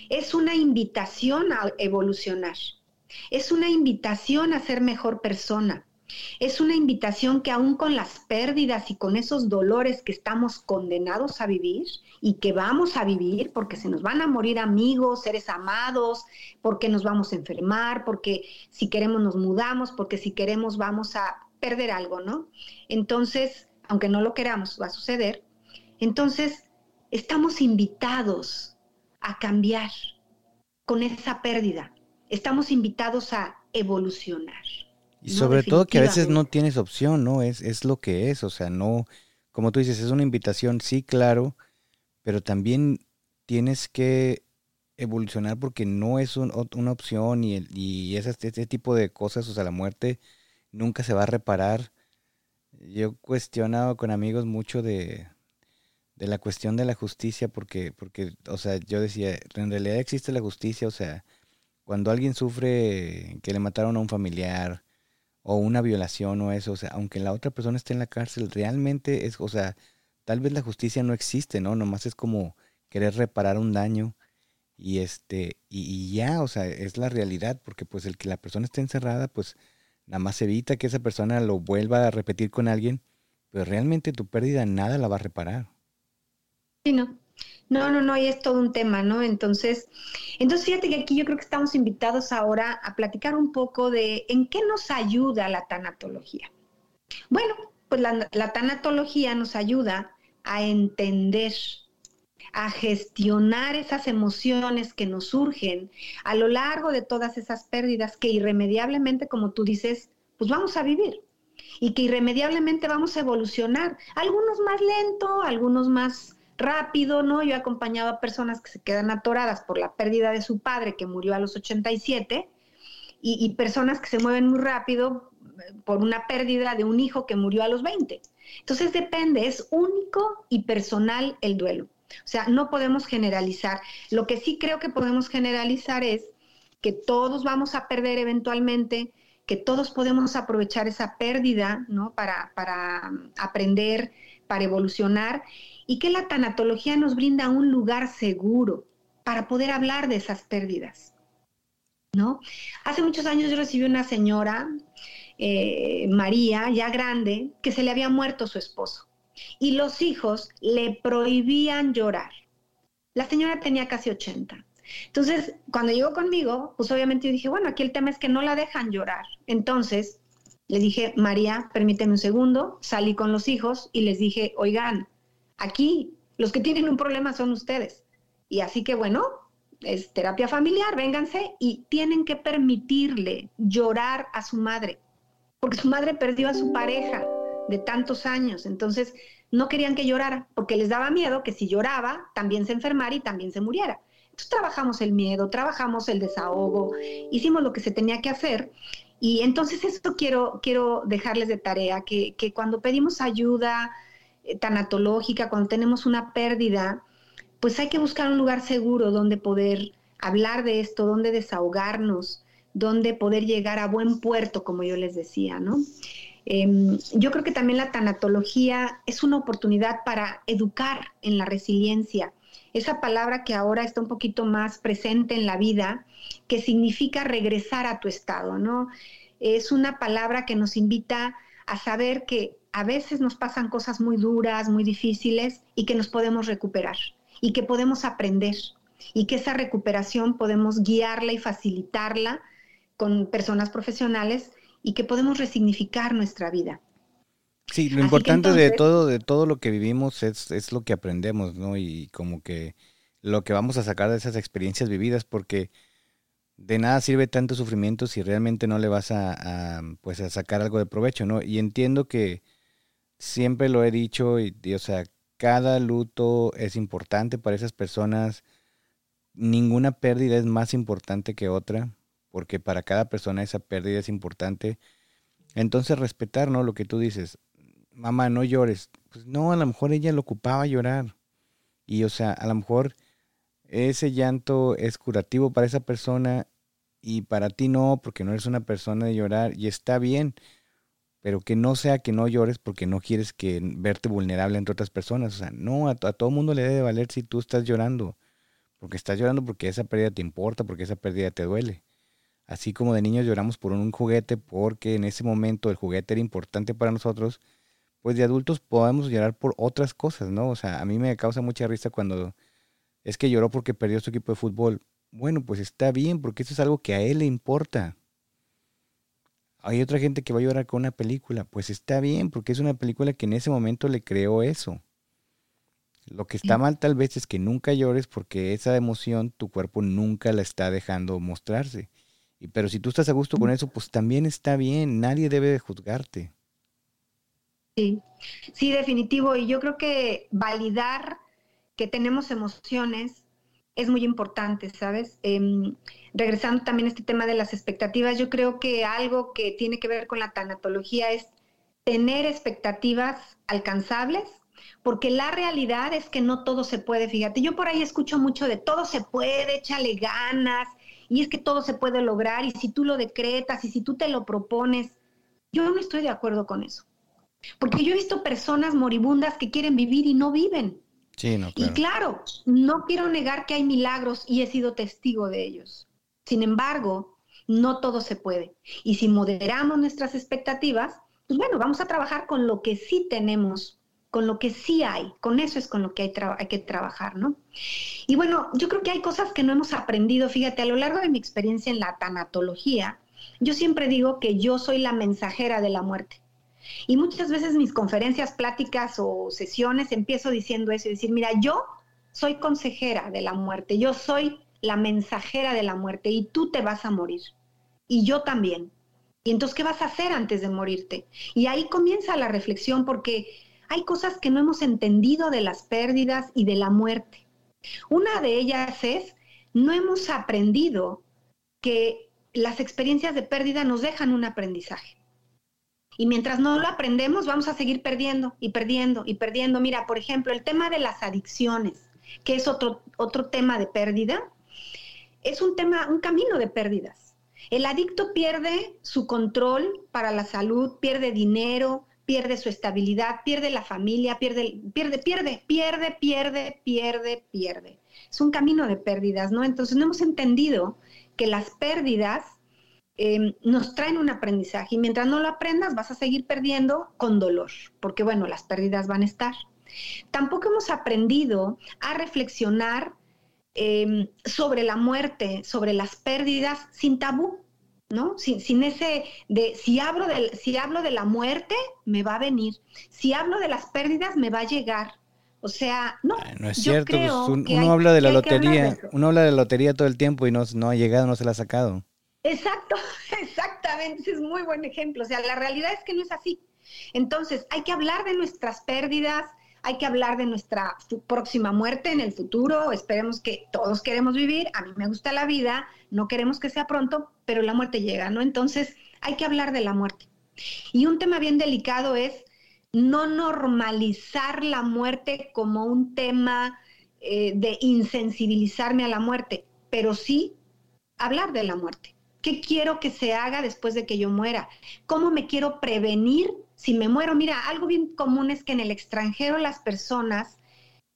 es una invitación a evolucionar, es una invitación a ser mejor persona, es una invitación que aún con las pérdidas y con esos dolores que estamos condenados a vivir y que vamos a vivir porque se nos van a morir amigos, seres amados, porque nos vamos a enfermar, porque si queremos nos mudamos, porque si queremos vamos a perder algo, ¿no? Entonces, aunque no lo queramos, va a suceder. Entonces, estamos invitados a cambiar con esa pérdida. Estamos invitados a evolucionar. Y sobre todo que a veces no tienes opción, ¿no? Es, es lo que es, o sea, no, como tú dices, es una invitación, sí, claro, pero también tienes que evolucionar porque no es una opción y, y ese, ese, tipo de cosas, o sea, la muerte nunca se va a reparar. Yo he cuestionado con amigos mucho de, de la cuestión de la justicia, porque, porque, o sea, yo decía, en realidad existe la justicia, o sea, cuando alguien sufre que le mataron a un familiar o una violación o eso, o sea, aunque la otra persona esté en la cárcel, realmente es, o sea, tal vez la justicia no existe, ¿no? Nomás es como querer reparar un daño y este, y, ya, o sea, es la realidad, porque pues el que la persona esté encerrada, pues nada más evita que esa persona lo vuelva a repetir con alguien, pero realmente tu pérdida nada la va a reparar. Sí, no. No, no, no, y es todo un tema, ¿no? Entonces, entonces fíjate que aquí yo creo que estamos invitados ahora a platicar un poco de en qué nos ayuda la tanatología. Bueno, pues la, la tanatología nos ayuda a entender, a gestionar esas emociones que nos surgen a lo largo de todas esas pérdidas que irremediablemente, como tú dices, pues vamos a vivir y que irremediablemente vamos a evolucionar, algunos más lento, algunos más rápido, ¿no? Yo he acompañado a personas que se quedan atoradas por la pérdida de su padre que murió a los 87 y, y personas que se mueven muy rápido eh, por una pérdida de un hijo que murió a los 20. Entonces depende, es único y personal el duelo. O sea, no podemos generalizar. Lo que sí creo que podemos generalizar es que todos vamos a perder eventualmente, que todos podemos aprovechar esa pérdida, ¿no? Para, para aprender, para evolucionar y que la tanatología nos brinda un lugar seguro para poder hablar de esas pérdidas. ¿no? Hace muchos años yo recibí una señora, eh, María, ya grande, que se le había muerto su esposo y los hijos le prohibían llorar. La señora tenía casi 80. Entonces, cuando llegó conmigo, pues obviamente yo dije, bueno, aquí el tema es que no la dejan llorar. Entonces, le dije, María, permíteme un segundo, salí con los hijos y les dije, oigan, Aquí los que tienen un problema son ustedes. Y así que bueno, es terapia familiar, vénganse y tienen que permitirle llorar a su madre. Porque su madre perdió a su pareja de tantos años, entonces no querían que llorara, porque les daba miedo que si lloraba, también se enfermara y también se muriera. Entonces trabajamos el miedo, trabajamos el desahogo, hicimos lo que se tenía que hacer. Y entonces esto quiero, quiero dejarles de tarea, que, que cuando pedimos ayuda eh, tanatológica, cuando tenemos una pérdida, pues hay que buscar un lugar seguro donde poder hablar de esto, donde desahogarnos, donde poder llegar a buen puerto, como yo les decía, ¿no? Em, yo creo que también la tanatología es una oportunidad para educar en la resiliencia, esa palabra que ahora está un poquito más presente en la vida, que significa regresar a tu estado, ¿no? Es una palabra que nos invita a saber que a veces nos pasan cosas muy duras, muy difíciles y que nos podemos recuperar y que podemos aprender y que esa recuperación podemos guiarla y facilitarla con personas profesionales y que podemos resignificar nuestra vida. Sí, lo importante de todo, de todo lo que vivimos es, es lo que aprendemos, ¿no? Y como que lo que vamos a sacar de esas experiencias vividas, porque de nada sirve tanto sufrimiento si realmente no le vas a, pues a sacar algo de provecho, ¿no? Y entiendo que siempre lo he dicho, y, o sea, cada luto es importante para esas personas. Ninguna pérdida es más importante que otra, porque para cada persona esa pérdida es importante. Entonces respetar, ¿no? Lo que tú dices, mamá, no llores. Pues no, a lo mejor ella lo ocupaba llorar. Y o sea, a lo mejor ese llanto es curativo para esa persona y para ti no, porque no eres una persona de llorar y está bien pero que no sea que no llores porque no quieres que verte vulnerable entre otras personas. O sea, no, a, a todo mundo le debe valer si tú estás llorando, porque estás llorando porque esa pérdida te importa, porque esa pérdida te duele. Así como de niños lloramos por un juguete porque en ese momento el juguete era importante para nosotros, pues de adultos podemos llorar por otras cosas, ¿no? O sea, a mí me causa mucha risa cuando es que lloró porque perdió su equipo de fútbol. Bueno, pues está bien, porque eso es algo que a él le importa. Hay otra gente que va a llorar con una película. Pues está bien, porque es una película que en ese momento le creó eso. Lo que está mal tal vez es que nunca llores porque esa emoción tu cuerpo nunca la está dejando mostrarse. Y, pero si tú estás a gusto con eso, pues también está bien. Nadie debe de juzgarte. Sí, sí, definitivo. Y yo creo que validar que tenemos emociones es muy importante, ¿sabes? Em, regresando también a este tema de las expectativas, yo creo que algo que tiene que ver con la tanatología es tener expectativas alcanzables, porque la realidad es que no todo se puede, fíjate, yo por ahí escucho mucho de todo se puede, échale ganas, y es que todo se puede lograr, y si tú lo decretas, y si tú te lo propones, yo no estoy de acuerdo con eso. Porque yo he visto personas moribundas que quieren vivir y no viven. Y claro, no quiero negar que hay milagros y he sido testigo de ellos. Sin embargo, no todo se puede. Y si moderamos nuestras expectativas, pues bueno, vamos a trabajar con lo que sí tenemos, con lo que sí hay. Con eso es con lo que hay, que trabajar, ¿no? Y bueno, yo creo que hay cosas que no hemos aprendido. Fíjate, a lo largo de mi experiencia en la tanatología, yo siempre digo que yo soy la mensajera de la muerte. Y muchas veces mis conferencias, pláticas o sesiones empiezo diciendo eso y decir, mira, yo soy consejera de la muerte, yo soy la mensajera de la muerte y tú te vas a morir. Y yo también. Y entonces, ¿qué vas a hacer antes de morirte? Y ahí comienza la reflexión porque hay cosas que no hemos entendido de las pérdidas y de la muerte. Una de ellas es, no hemos aprendido que las experiencias de pérdida nos dejan un aprendizaje. Y mientras no lo aprendemos, vamos a seguir perdiendo y perdiendo y perdiendo. Mira, por ejemplo, el tema de las adicciones, que es otro, otro tema de pérdida, es un tema, un camino de pérdidas. El adicto pierde su control para la salud, pierde dinero, pierde su estabilidad, pierde la familia, pierde, pierde, pierde, pierde, pierde, pierde, pierde. Es un camino de pérdidas, ¿no? Entonces no hemos entendido que las pérdidas Em, nos traen un aprendizaje y mientras no lo aprendas vas a seguir perdiendo con dolor, porque bueno, las pérdidas van a estar. Tampoco hemos aprendido a reflexionar em, sobre la muerte, sobre las pérdidas sin tabú, ¿no? Sin, ese de si hablo de, si hablo de la muerte, me va a venir. Si hablo de las pérdidas, me va a llegar. O sea, no. no es cierto, pues, uno habla de la lotería, uno habla de la lotería todo el tiempo y no, no ha llegado, no se la ha sacado. Exacto, *laughs* exactamente, ese es muy buen ejemplo. O sea, la realidad es que no es así. Entonces, hay que hablar de nuestras pérdidas, hay que hablar de nuestra próxima muerte en el futuro. Esperemos que todos queremos vivir. A mí me gusta la vida, no queremos que sea pronto, pero la muerte llega, ¿no? Entonces, hay que hablar de la muerte. Y un tema bien delicado es no normalizar la muerte como un tema eh, de insensibilizarme a la muerte, pero sí hablar de la muerte. ¿Qué quiero que se haga después de que yo muera? ¿Cómo me quiero prevenir si me muero? Mira, algo bien común es que en el extranjero las personas,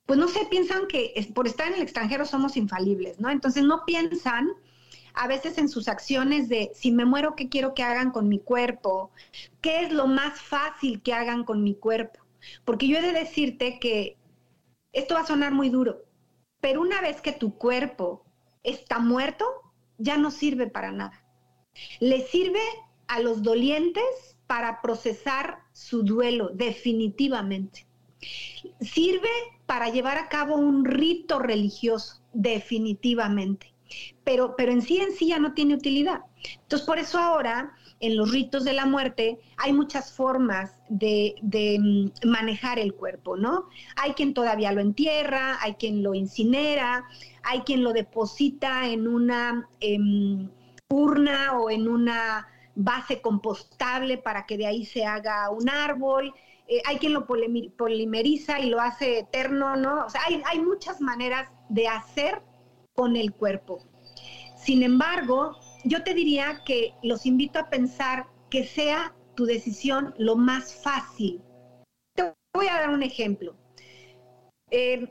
pues no sé, piensan que por estar en el extranjero somos infalibles, ¿no? Entonces no piensan a veces en sus acciones de si me muero, ¿qué quiero que hagan con mi cuerpo? ¿Qué es lo más fácil que hagan con mi cuerpo? Porque yo he de decirte que esto va a sonar muy duro, pero una vez que tu cuerpo está muerto, ya no sirve para nada. Le sirve a los dolientes para procesar su duelo definitivamente. Sirve para llevar a cabo un rito religioso definitivamente. Pero, pero en sí en sí ya no tiene utilidad. Entonces, por eso ahora en los ritos de la muerte hay muchas formas de, mm, manejar el cuerpo, ¿no? Hay quien todavía lo entierra, hay quien lo incinera, hay quien lo deposita en una em, urna o en una base compostable para que de ahí se haga un árbol. Eh, hay quien lo polimeriza y lo hace eterno, ¿no? O sea, hay, muchas maneras de hacer con el cuerpo. Sin embargo, yo te diría que los invito a pensar que sea tu decisión lo más fácil. Te voy a dar un ejemplo.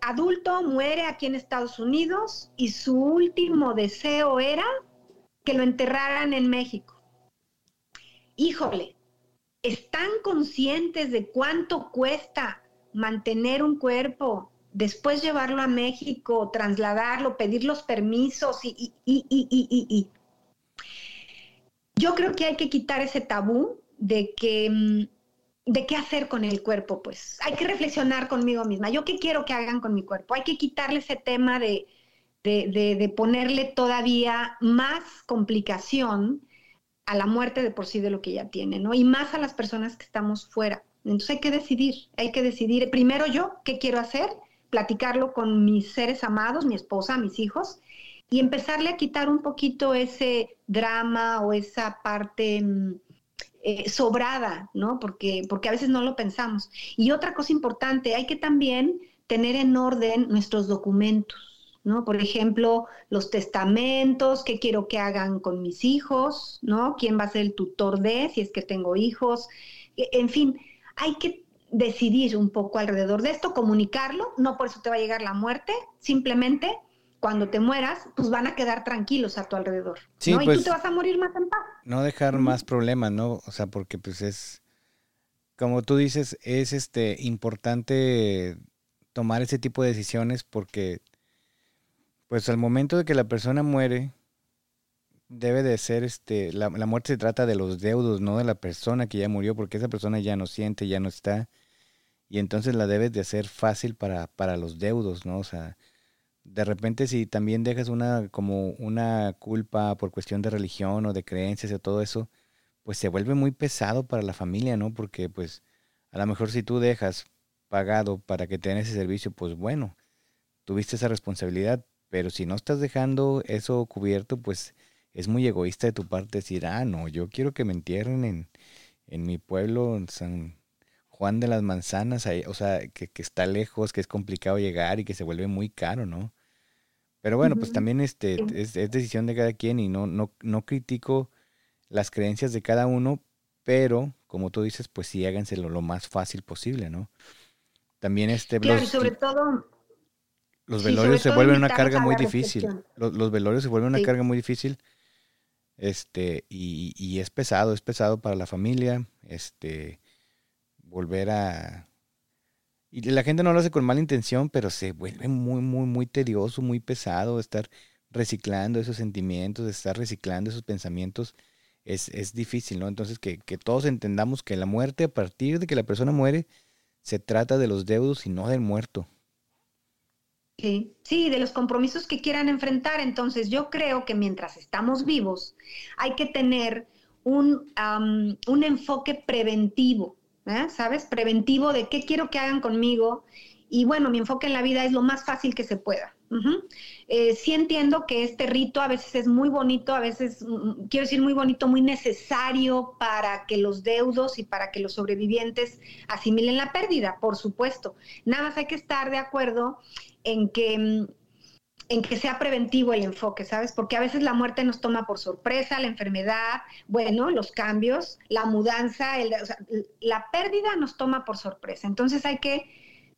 Adulto muere aquí en Estados Unidos y su último deseo era que lo enterraran en México. Híjole, ¿están conscientes de cuánto cuesta mantener un cuerpo, después llevarlo a México, trasladarlo, pedir los permisos y, y, y, y yo creo que hay que quitar ese tabú de que mm, de qué hacer con el cuerpo, pues hay que reflexionar conmigo misma. Yo qué quiero que hagan con mi cuerpo. Hay que quitarle ese tema de, de, ponerle todavía más complicación a la muerte de por sí de lo que ya tiene, ¿no? Y más a las personas que estamos fuera. Entonces hay que decidir, hay que decidir primero yo qué quiero hacer, platicarlo con mis seres amados, mi esposa, mis hijos, y empezarle a quitar un poquito ese drama o esa parte mm, eh, sobrada, ¿no? Porque, porque a veces no lo pensamos. Y otra cosa importante, hay que también tener en orden nuestros documentos, ¿no? Por ejemplo, los testamentos, qué quiero que hagan con mis hijos, ¿no? ¿Quién va a ser el tutor de, si es que tengo hijos? E, en fin, hay que decidir un poco alrededor de esto, comunicarlo, no por eso te va a llegar la muerte, simplemente cuando te mueras, pues van a quedar tranquilos a tu alrededor. Sí, ¿no? y tú pues te vas a morir más en paz. No dejar más problemas, ¿no? O sea, porque pues es, como tú dices, es este importante tomar ese tipo de decisiones porque, pues al momento de que la persona muere, debe de ser, este, la, la muerte se trata de los deudos, no de la persona que ya murió, porque esa persona ya no siente, ya no está, y entonces la debes de hacer fácil para, para los deudos, ¿no? O sea, de repente si también dejas una como una culpa por cuestión de religión o de creencias o todo eso, pues se vuelve muy pesado para la familia, ¿no? Porque pues a lo mejor si tú dejas pagado para que te den ese servicio, pues bueno, tuviste esa responsabilidad, pero si no estás dejando eso cubierto, pues es muy egoísta de tu parte decir, ah, no, yo quiero que me entierren en, en mi pueblo, en San Juan de las Manzanas, o sea, que, está lejos, que es complicado llegar y que se vuelve muy caro, ¿no? Pero bueno, pues también este, es, decisión de cada quien y no, no, no critico las creencias de cada uno, pero como tú dices, pues sí háganselo lo más fácil posible, ¿no? También este... Claro, y sobre todo... Los velorios se vuelven una carga muy difícil. Los, velorios se vuelven una carga muy difícil. Este, y, y es pesado, es pesado para la familia. Este, volver a... Y la gente no lo hace con mala intención, pero se vuelve muy, muy, muy tedioso, muy pesado estar reciclando esos sentimientos, estar reciclando esos pensamientos. Es, es difícil, ¿no? Entonces, que, que todos entendamos que la muerte, a partir de que la persona muere, se trata de los deudos y no del muerto. Sí, sí, de los compromisos que quieran enfrentar. Entonces yo creo que mientras estamos vivos hay que tener un, un enfoque preventivo, ¿eh? ¿sabes? Preventivo de qué quiero que hagan conmigo. Y bueno, mi enfoque en la vida es lo más fácil que se pueda. Eh, sí entiendo que este rito a veces es muy bonito, a veces, mm, quiero decir muy bonito, muy necesario para que los deudos y para que los sobrevivientes asimilen la pérdida, por supuesto. Nada más hay que estar de acuerdo en que mm, en que sea preventivo el enfoque, ¿sabes? Porque a veces la muerte nos toma por sorpresa, la enfermedad, bueno, los cambios, la mudanza, la pérdida nos toma por sorpresa. Entonces hay que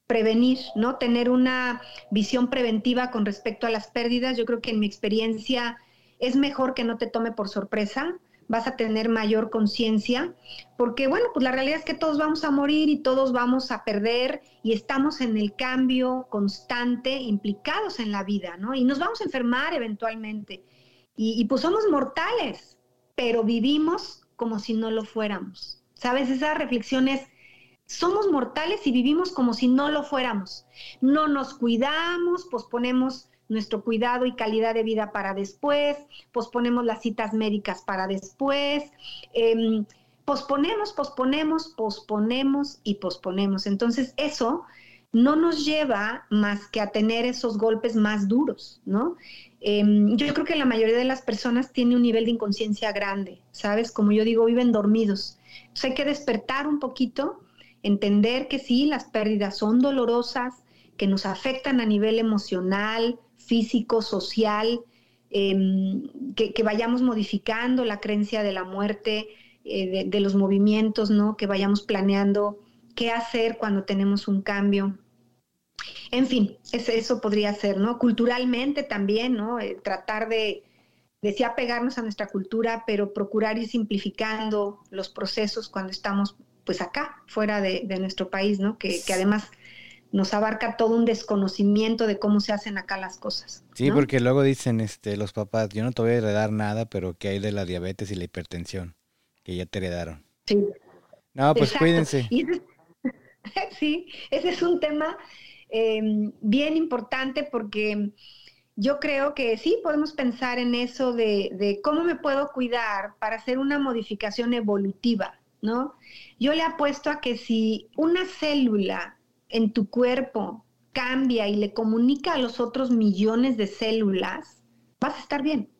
prevenir, ¿no? Tener una visión preventiva con respecto a las pérdidas. Yo creo que en mi experiencia es mejor que no te tome por sorpresa, vas a tener mayor conciencia, porque bueno, pues la realidad es que todos vamos a morir y todos vamos a perder y estamos en el cambio constante, implicados en la vida, ¿no? Y nos vamos a enfermar eventualmente. Y, y pues somos mortales, pero vivimos como si no lo fuéramos. ¿Sabes? Esa reflexión es somos mortales y vivimos como si no lo fuéramos. No nos cuidamos, posponemos nuestro cuidado y calidad de vida para después, posponemos las citas médicas para después, em, posponemos, posponemos, posponemos y posponemos. Entonces eso no nos lleva más que a tener esos golpes más duros, ¿no? Em, yo creo que la mayoría de las personas tiene un nivel de inconsciencia grande, ¿sabes? Como yo digo, viven dormidos. Entonces hay que despertar un poquito entender que sí, las pérdidas son dolorosas, que nos afectan a nivel emocional, físico, social, em, que, vayamos modificando la creencia de la muerte, eh, de, los movimientos, ¿no? Que vayamos planeando qué hacer cuando tenemos un cambio. En fin, eso podría ser, ¿no? Culturalmente también, ¿no? Eh, tratar de, de apegarnos a nuestra cultura, pero procurar ir simplificando los procesos cuando estamos pues acá, fuera de, nuestro país, ¿no? Que, además nos abarca todo un desconocimiento de cómo se hacen acá las cosas. Sí, porque luego dicen este, los papás, yo no te voy a heredar nada, pero que hay de la diabetes y la hipertensión, que ya te heredaron. Sí. No, pues cuídense. *laughs* sí, ese es un tema em, bien importante porque yo creo que sí podemos pensar en eso de, de, cómo me puedo cuidar para hacer una modificación evolutiva, ¿no? Yo le apuesto a que si una célula en tu cuerpo cambia y le comunica a los otros millones de células, vas a estar bien.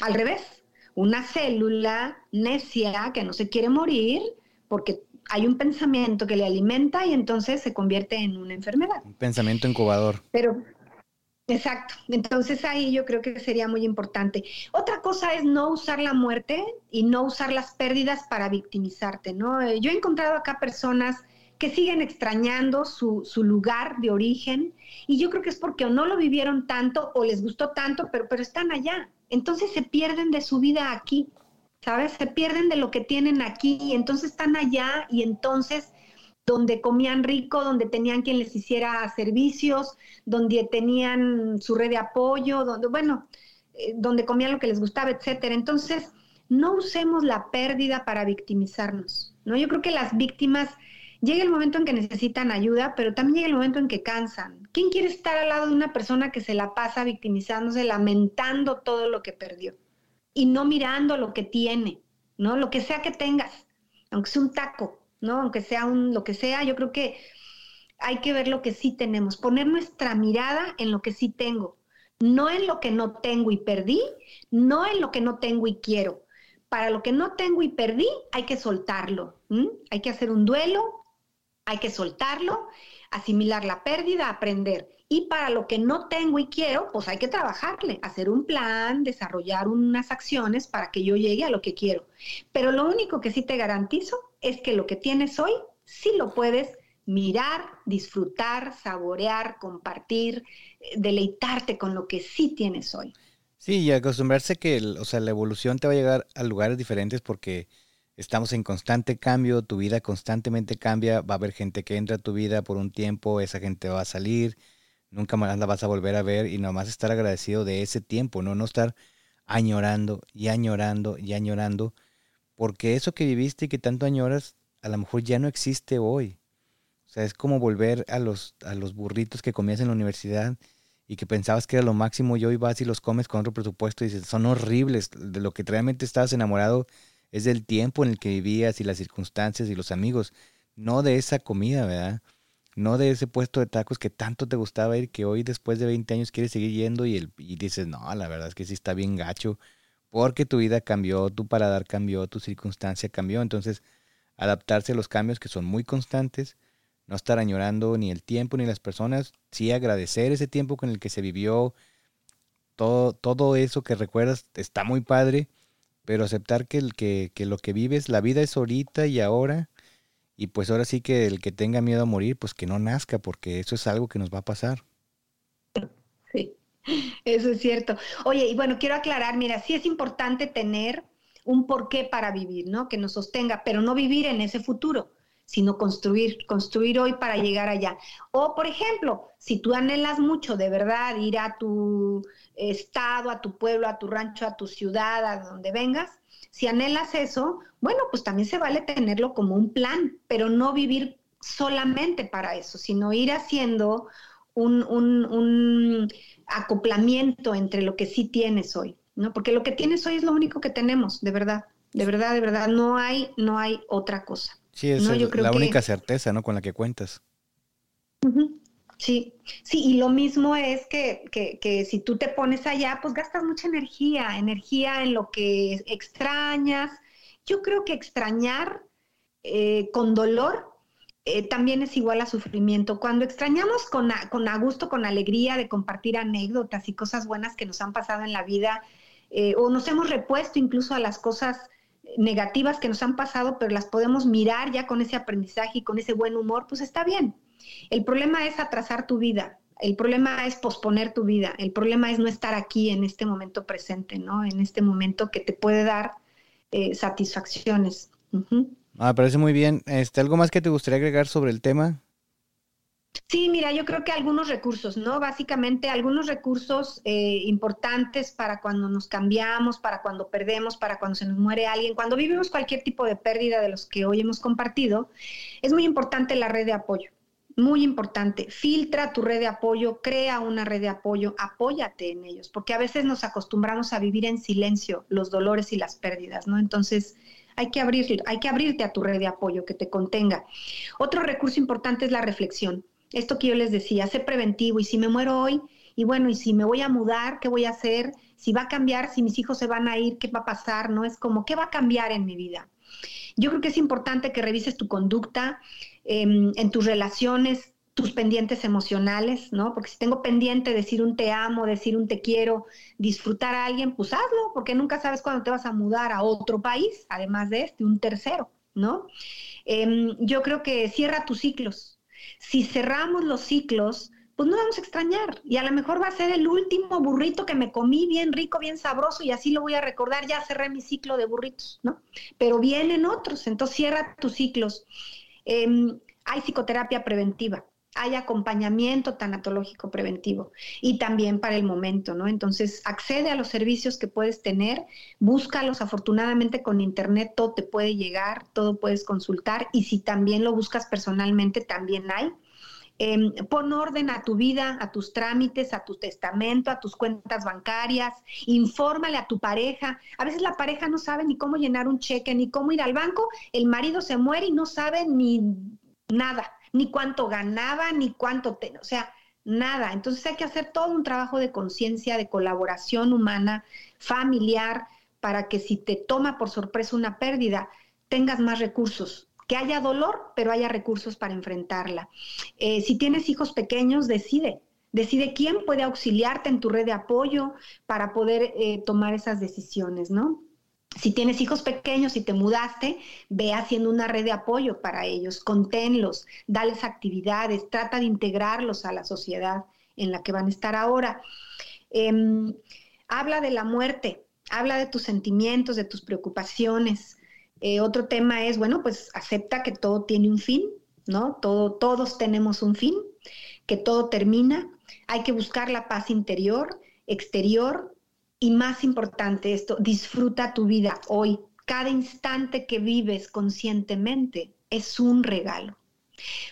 Al revés, una célula necia que no se quiere morir porque hay un pensamiento que le alimenta y entonces se convierte en una enfermedad. Un pensamiento incubador. Pero Exacto. Entonces ahí yo creo que sería muy importante. Otra cosa es no usar la muerte y no usar las pérdidas para victimizarte, ¿no? Yo he encontrado acá personas que siguen extrañando su, su, lugar de origen y yo creo que es porque o no lo vivieron tanto o les gustó tanto, pero, pero están allá. Entonces se pierden de su vida aquí, ¿sabes? Se pierden de lo que tienen aquí y entonces están allá y entonces donde comían rico, donde tenían quien les hiciera servicios, donde tenían su red de apoyo, donde, bueno, eh, donde comían lo que les gustaba, etcétera. Entonces, no usemos la pérdida para victimizarnos, ¿no? Yo creo que las víctimas llega el momento en que necesitan ayuda, pero también llega el momento en que cansan. ¿Quién quiere estar al lado de una persona que se la pasa victimizándose, lamentando todo lo que perdió y no mirando lo que tiene, ¿no? Lo que sea que tengas, aunque sea un taco, ¿no? Aunque sea un lo que sea, yo creo que hay que ver lo que sí tenemos, poner nuestra mirada en lo que sí tengo, no en lo que no tengo y perdí, no en lo que no tengo y quiero. Para lo que no tengo y perdí, hay que soltarlo. Hay que hacer un duelo, hay que soltarlo, asimilar la pérdida, aprender. Y para lo que no tengo y quiero, pues hay que trabajarle, hacer un plan, desarrollar unas acciones para que yo llegue a lo que quiero. Pero lo único que sí te garantizo es que lo que tienes hoy sí lo puedes mirar, disfrutar, saborear, compartir, eh, deleitarte con lo que sí tienes hoy. Sí, y acostumbrarse que, o sea, la evolución te va a llegar a lugares diferentes porque estamos en constante cambio, tu vida constantemente cambia, va a haber gente que entra a tu vida por un tiempo, esa gente va a salir, nunca más la vas a volver a ver y nomás estar agradecido de ese tiempo, no no estar añorando y añorando y añorando porque eso que viviste y que tanto añoras, a lo mejor ya no existe hoy. O sea, es como volver a los, a los burritos que comías en la universidad y que pensabas que era lo máximo y hoy vas y los comes con otro presupuesto y dices, son horribles. De lo que realmente estabas enamorado es del tiempo en el que vivías y las circunstancias y los amigos, no de esa comida, ¿verdad? No de ese puesto de tacos que tanto te gustaba ir, que hoy después de 20 años quieres seguir yendo y, el, y dices, no, la verdad es que sí está bien gacho, porque tu vida cambió, tu paladar cambió, tu circunstancia cambió. Entonces, adaptarse a los cambios que son muy constantes, no estar añorando ni el tiempo ni las personas, sí agradecer ese tiempo con el que se vivió, todo, todo eso que recuerdas está muy padre, pero aceptar que, el, que, que lo que vives, la vida es ahorita y ahora, y pues ahora sí que el que tenga miedo a morir, pues que no nazca, porque eso es algo que nos va a pasar. Sí, *laughs* eso es cierto. Oye, y bueno, quiero aclarar, mira, sí es importante tener un porqué para vivir, ¿no? Que nos sostenga, pero no vivir en ese futuro, sino construir, construir hoy para llegar allá. O, por ejemplo, si tú anhelas mucho de verdad ir a tu estado, a tu pueblo, a tu rancho, a tu ciudad, a donde vengas, si anhelas eso, bueno, pues también se vale tenerlo como un plan, pero no vivir solamente para eso, sino ir haciendo un, un, un acoplamiento entre lo que sí tienes hoy. ¿no? Porque lo que tienes hoy es lo único que tenemos, de verdad, de verdad, de verdad, no hay, no hay otra cosa. Sí, es la única certeza, ¿no? Con la que cuentas. Sí, sí, y lo mismo es que, que, que, si tú te pones allá, pues gastas mucha energía, energía en lo que extrañas. Yo creo que extrañar eh, con dolor eh, también es igual a sufrimiento. Cuando extrañamos con con a gusto, con alegría de compartir anécdotas y cosas buenas que nos han pasado en la vida, eh, o nos hemos repuesto incluso a las cosas negativas que nos han pasado, pero las podemos mirar ya con ese aprendizaje y con ese buen humor, pues está bien. El problema es atrasar tu vida, el problema es posponer tu vida, el problema es no estar aquí en este momento presente, ¿no? En este momento que te puede dar eh, satisfacciones. Ah, parece muy bien. Este, ¿Algo más que te gustaría agregar sobre el tema? Sí, mira, yo creo que algunos recursos, ¿no? Básicamente algunos recursos eh, importantes para cuando nos cambiamos, para cuando perdemos, para cuando se nos muere alguien, cuando vivimos cualquier tipo de pérdida de los que hoy hemos compartido, es muy importante la red de apoyo. Muy importante, filtra tu red de apoyo, crea una red de apoyo, apóyate en ellos, porque a veces nos acostumbramos a vivir en silencio los dolores y las pérdidas, ¿no? Entonces, hay que, abrir, hay que abrirte a tu red de apoyo que te contenga. Otro recurso importante es la reflexión esto que yo les decía, sé preventivo y si me muero hoy, y bueno, y si me voy a mudar, ¿qué voy a hacer? Si va a cambiar, si mis hijos se van a ir, ¿qué va a pasar? No es como, ¿qué va a cambiar en mi vida? Yo creo que es importante que revises tu conducta em, en tus relaciones, tus pendientes emocionales, ¿no? Porque si tengo pendiente decir un te amo, decir un te quiero, disfrutar a alguien, pues hazlo, porque nunca sabes cuándo te vas a mudar a otro país, además de este, un tercero, ¿no? Em, yo creo que cierra tus ciclos, si cerramos los ciclos, pues no vamos a extrañar. Y a lo mejor va a ser el último burrito que me comí bien rico, bien sabroso, y así lo voy a recordar, ya cerré mi ciclo de burritos, ¿no? Pero vienen otros, entonces cierra tus ciclos. Em, hay psicoterapia preventiva, hay acompañamiento tanatológico preventivo y también para el momento, ¿no? Entonces, accede a los servicios que puedes tener, búscalos, afortunadamente con internet todo te puede llegar, todo puedes consultar y si también lo buscas personalmente, también hay. Em, pon orden a tu vida, a tus trámites, a tu testamento, a tus cuentas bancarias, infórmale a tu pareja. A veces la pareja no sabe ni cómo llenar un cheque, ni cómo ir al banco, el marido se muere y no sabe ni nada ni cuánto ganaba, ni cuánto, te, o sea, nada. Entonces hay que hacer todo un trabajo de conciencia, de colaboración humana, familiar, para que si te toma por sorpresa una pérdida, tengas más recursos, que haya dolor, pero haya recursos para enfrentarla. Eh, si tienes hijos pequeños, decide. Decide quién puede auxiliarte en tu red de apoyo para poder eh, tomar esas decisiones, ¿no? Si tienes hijos pequeños y te mudaste, ve haciendo una red de apoyo para ellos, conténlos, dales actividades, trata de integrarlos a la sociedad en la que van a estar ahora. Em, habla de la muerte, habla de tus sentimientos, de tus preocupaciones. Eh, otro tema es, bueno, pues acepta que todo tiene un fin, ¿no? Todo, todos tenemos un fin, que todo termina. Hay que buscar la paz interior, exterior, y más importante esto, disfruta tu vida hoy. Cada instante que vives conscientemente es un regalo.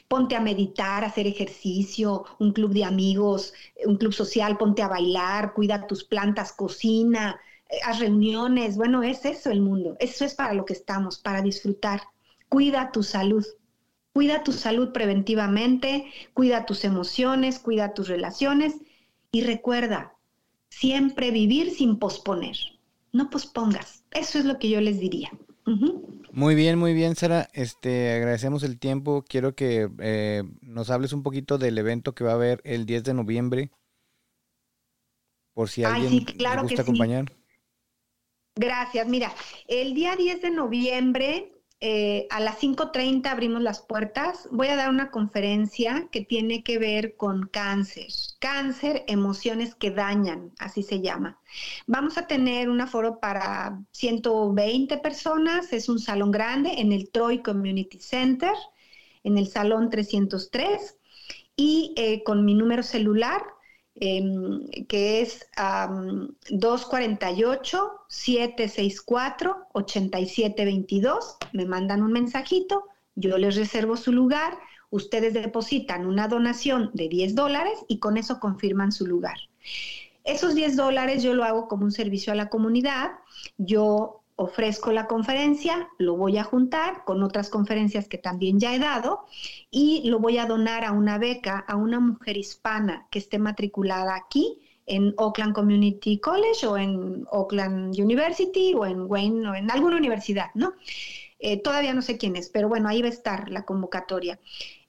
Ponte a meditar, a hacer ejercicio, un club de amigos, un club social, ponte a bailar, cuida tus plantas, cocina, haz reuniones. Bueno, es eso el mundo. Eso es para lo que estamos, para disfrutar. Cuida tu salud. Cuida tu salud preventivamente, cuida tus emociones, cuida tus relaciones y recuerda, siempre vivir sin posponer. No pospongas. Eso es lo que yo les diría. Muy bien, muy bien, Sara. Este, agradecemos el tiempo. Quiero que eh, nos hables un poquito del evento que va a haber el 10 de noviembre. Por si alguien le gusta acompañar. Gracias. Mira, el día 10 de noviembre eh, a las 5.30 abrimos las puertas. Voy a dar una conferencia que tiene que ver con cáncer. Cáncer, emociones que dañan, así se llama. Vamos a tener un aforo para 120 personas. Es un salón grande en el Troy Community Center, en el salón 303. Y eh, con mi número celular Em, que es 248-764-8722. Me mandan un mensajito, yo les reservo su lugar, ustedes depositan una donación de 10 dólares y con eso confirman su lugar. Esos 10 dólares yo lo hago como un servicio a la comunidad. Yo ofrezco la conferencia, lo voy a juntar con otras conferencias que también ya he dado y lo voy a donar a una beca a una mujer hispana que esté matriculada aquí en Oakland Community College o en Oakland University o en Wayne o en alguna universidad, ¿no? Eh, todavía no sé quién es, pero bueno, ahí va a estar la convocatoria.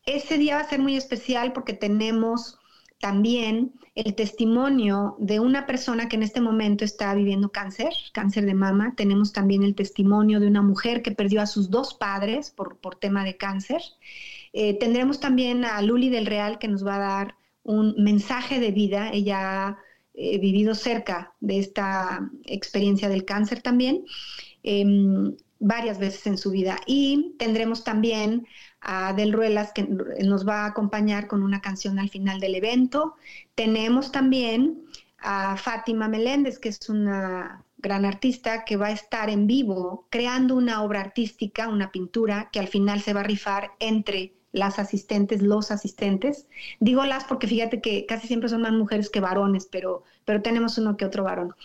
Ese día va a ser muy especial porque tenemos también el testimonio de una persona que en este momento está viviendo cáncer, cáncer de mama. Tenemos también el testimonio de una mujer que perdió a sus dos padres por, tema de cáncer. Eh, tendremos también a Luli del Real que nos va a dar un mensaje de vida. Ella ha eh, vivido cerca de esta experiencia del cáncer también. Em, varias veces en su vida. Y tendremos también a Del Ruelas que nos va a acompañar con una canción al final del evento. Tenemos también a Fátima Meléndez, que es una gran artista que va a estar en vivo creando una obra artística, una pintura que al final se va a rifar entre las asistentes, los asistentes. Digo las porque fíjate que casi siempre son más mujeres que varones, pero, pero tenemos uno que otro varón.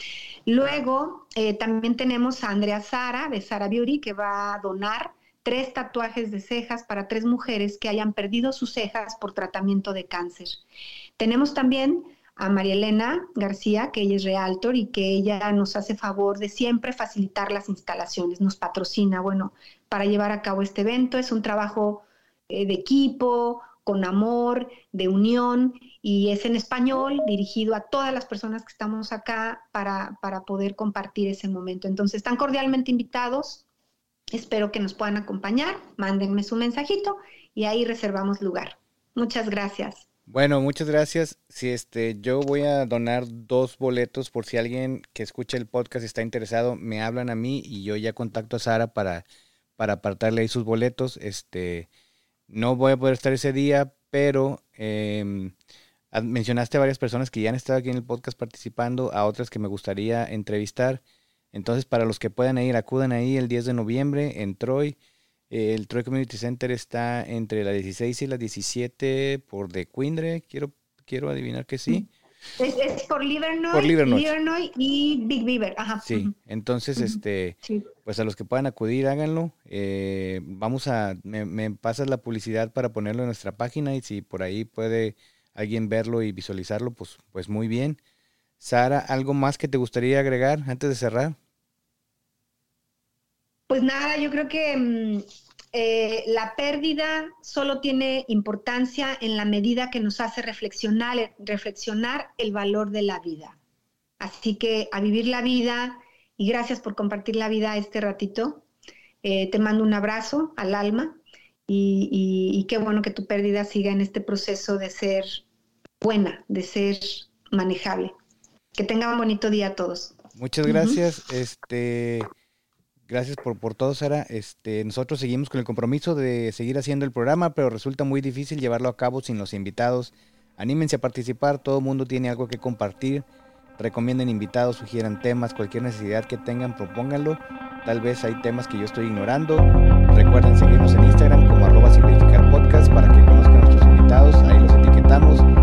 Luego eh, también tenemos a Andrea Sara de Sara Beauty que va a donar tres tatuajes de cejas para tres mujeres que hayan perdido sus cejas por tratamiento de cáncer. Tenemos también a María Elena García, que ella es realtor y que ella nos hace favor de siempre facilitar las instalaciones, nos patrocina, bueno, para llevar a cabo este evento. Es un trabajo eh, de equipo, con amor, de unión, y es en español, dirigido a todas las personas que estamos acá para, para poder compartir ese momento. Entonces, están cordialmente invitados. Espero que nos puedan acompañar. Mándenme su mensajito y ahí reservamos lugar. Muchas gracias. Bueno, muchas gracias. Si este, yo voy a donar dos boletos por si alguien que escucha el podcast está interesado, me hablan a mí y yo ya contacto a Sara para, para apartarle ahí sus boletos. Este, no voy a poder estar ese día, pero em, mencionaste a varias personas que ya han estado aquí en el podcast participando, a otras que me gustaría entrevistar. Entonces, para los que puedan ir, acudan ahí el 10 de noviembre en Troy. el Troy Community Center está entre la 16 y la 17 por de Quindre. Quiero, quiero adivinar que sí. Es, por Livernois, y Big Beaver. Ajá. Sí, entonces, este, pues a los que puedan acudir, háganlo. Eh, vamos a, me, me, pasas la publicidad para ponerlo en nuestra página y si por ahí puede alguien verlo y visualizarlo, pues, pues muy bien. Sara, ¿algo más que te gustaría agregar antes de cerrar? Pues nada, yo creo que mm, eh, la pérdida solo tiene importancia en la medida que nos hace reflexionar, reflexionar el valor de la vida. Así que a vivir la vida y gracias por compartir la vida este ratito. Eh, te mando un abrazo al alma y, qué bueno que tu pérdida siga en este proceso de ser buena, de ser manejable. Que tengan un bonito día a todos. Muchas gracias. Este. Gracias por, por todo, Sara. Este, nosotros seguimos con el compromiso de seguir haciendo el programa, pero resulta muy difícil llevarlo a cabo sin los invitados. Anímense a participar, todo el mundo tiene algo que compartir. Recomienden invitados, sugieran temas, cualquier necesidad que tengan, propónganlo. Tal vez hay temas que yo estoy ignorando. Recuerden seguirnos en Instagram como arroba para que conozcan a nuestros invitados. Ahí los etiquetamos.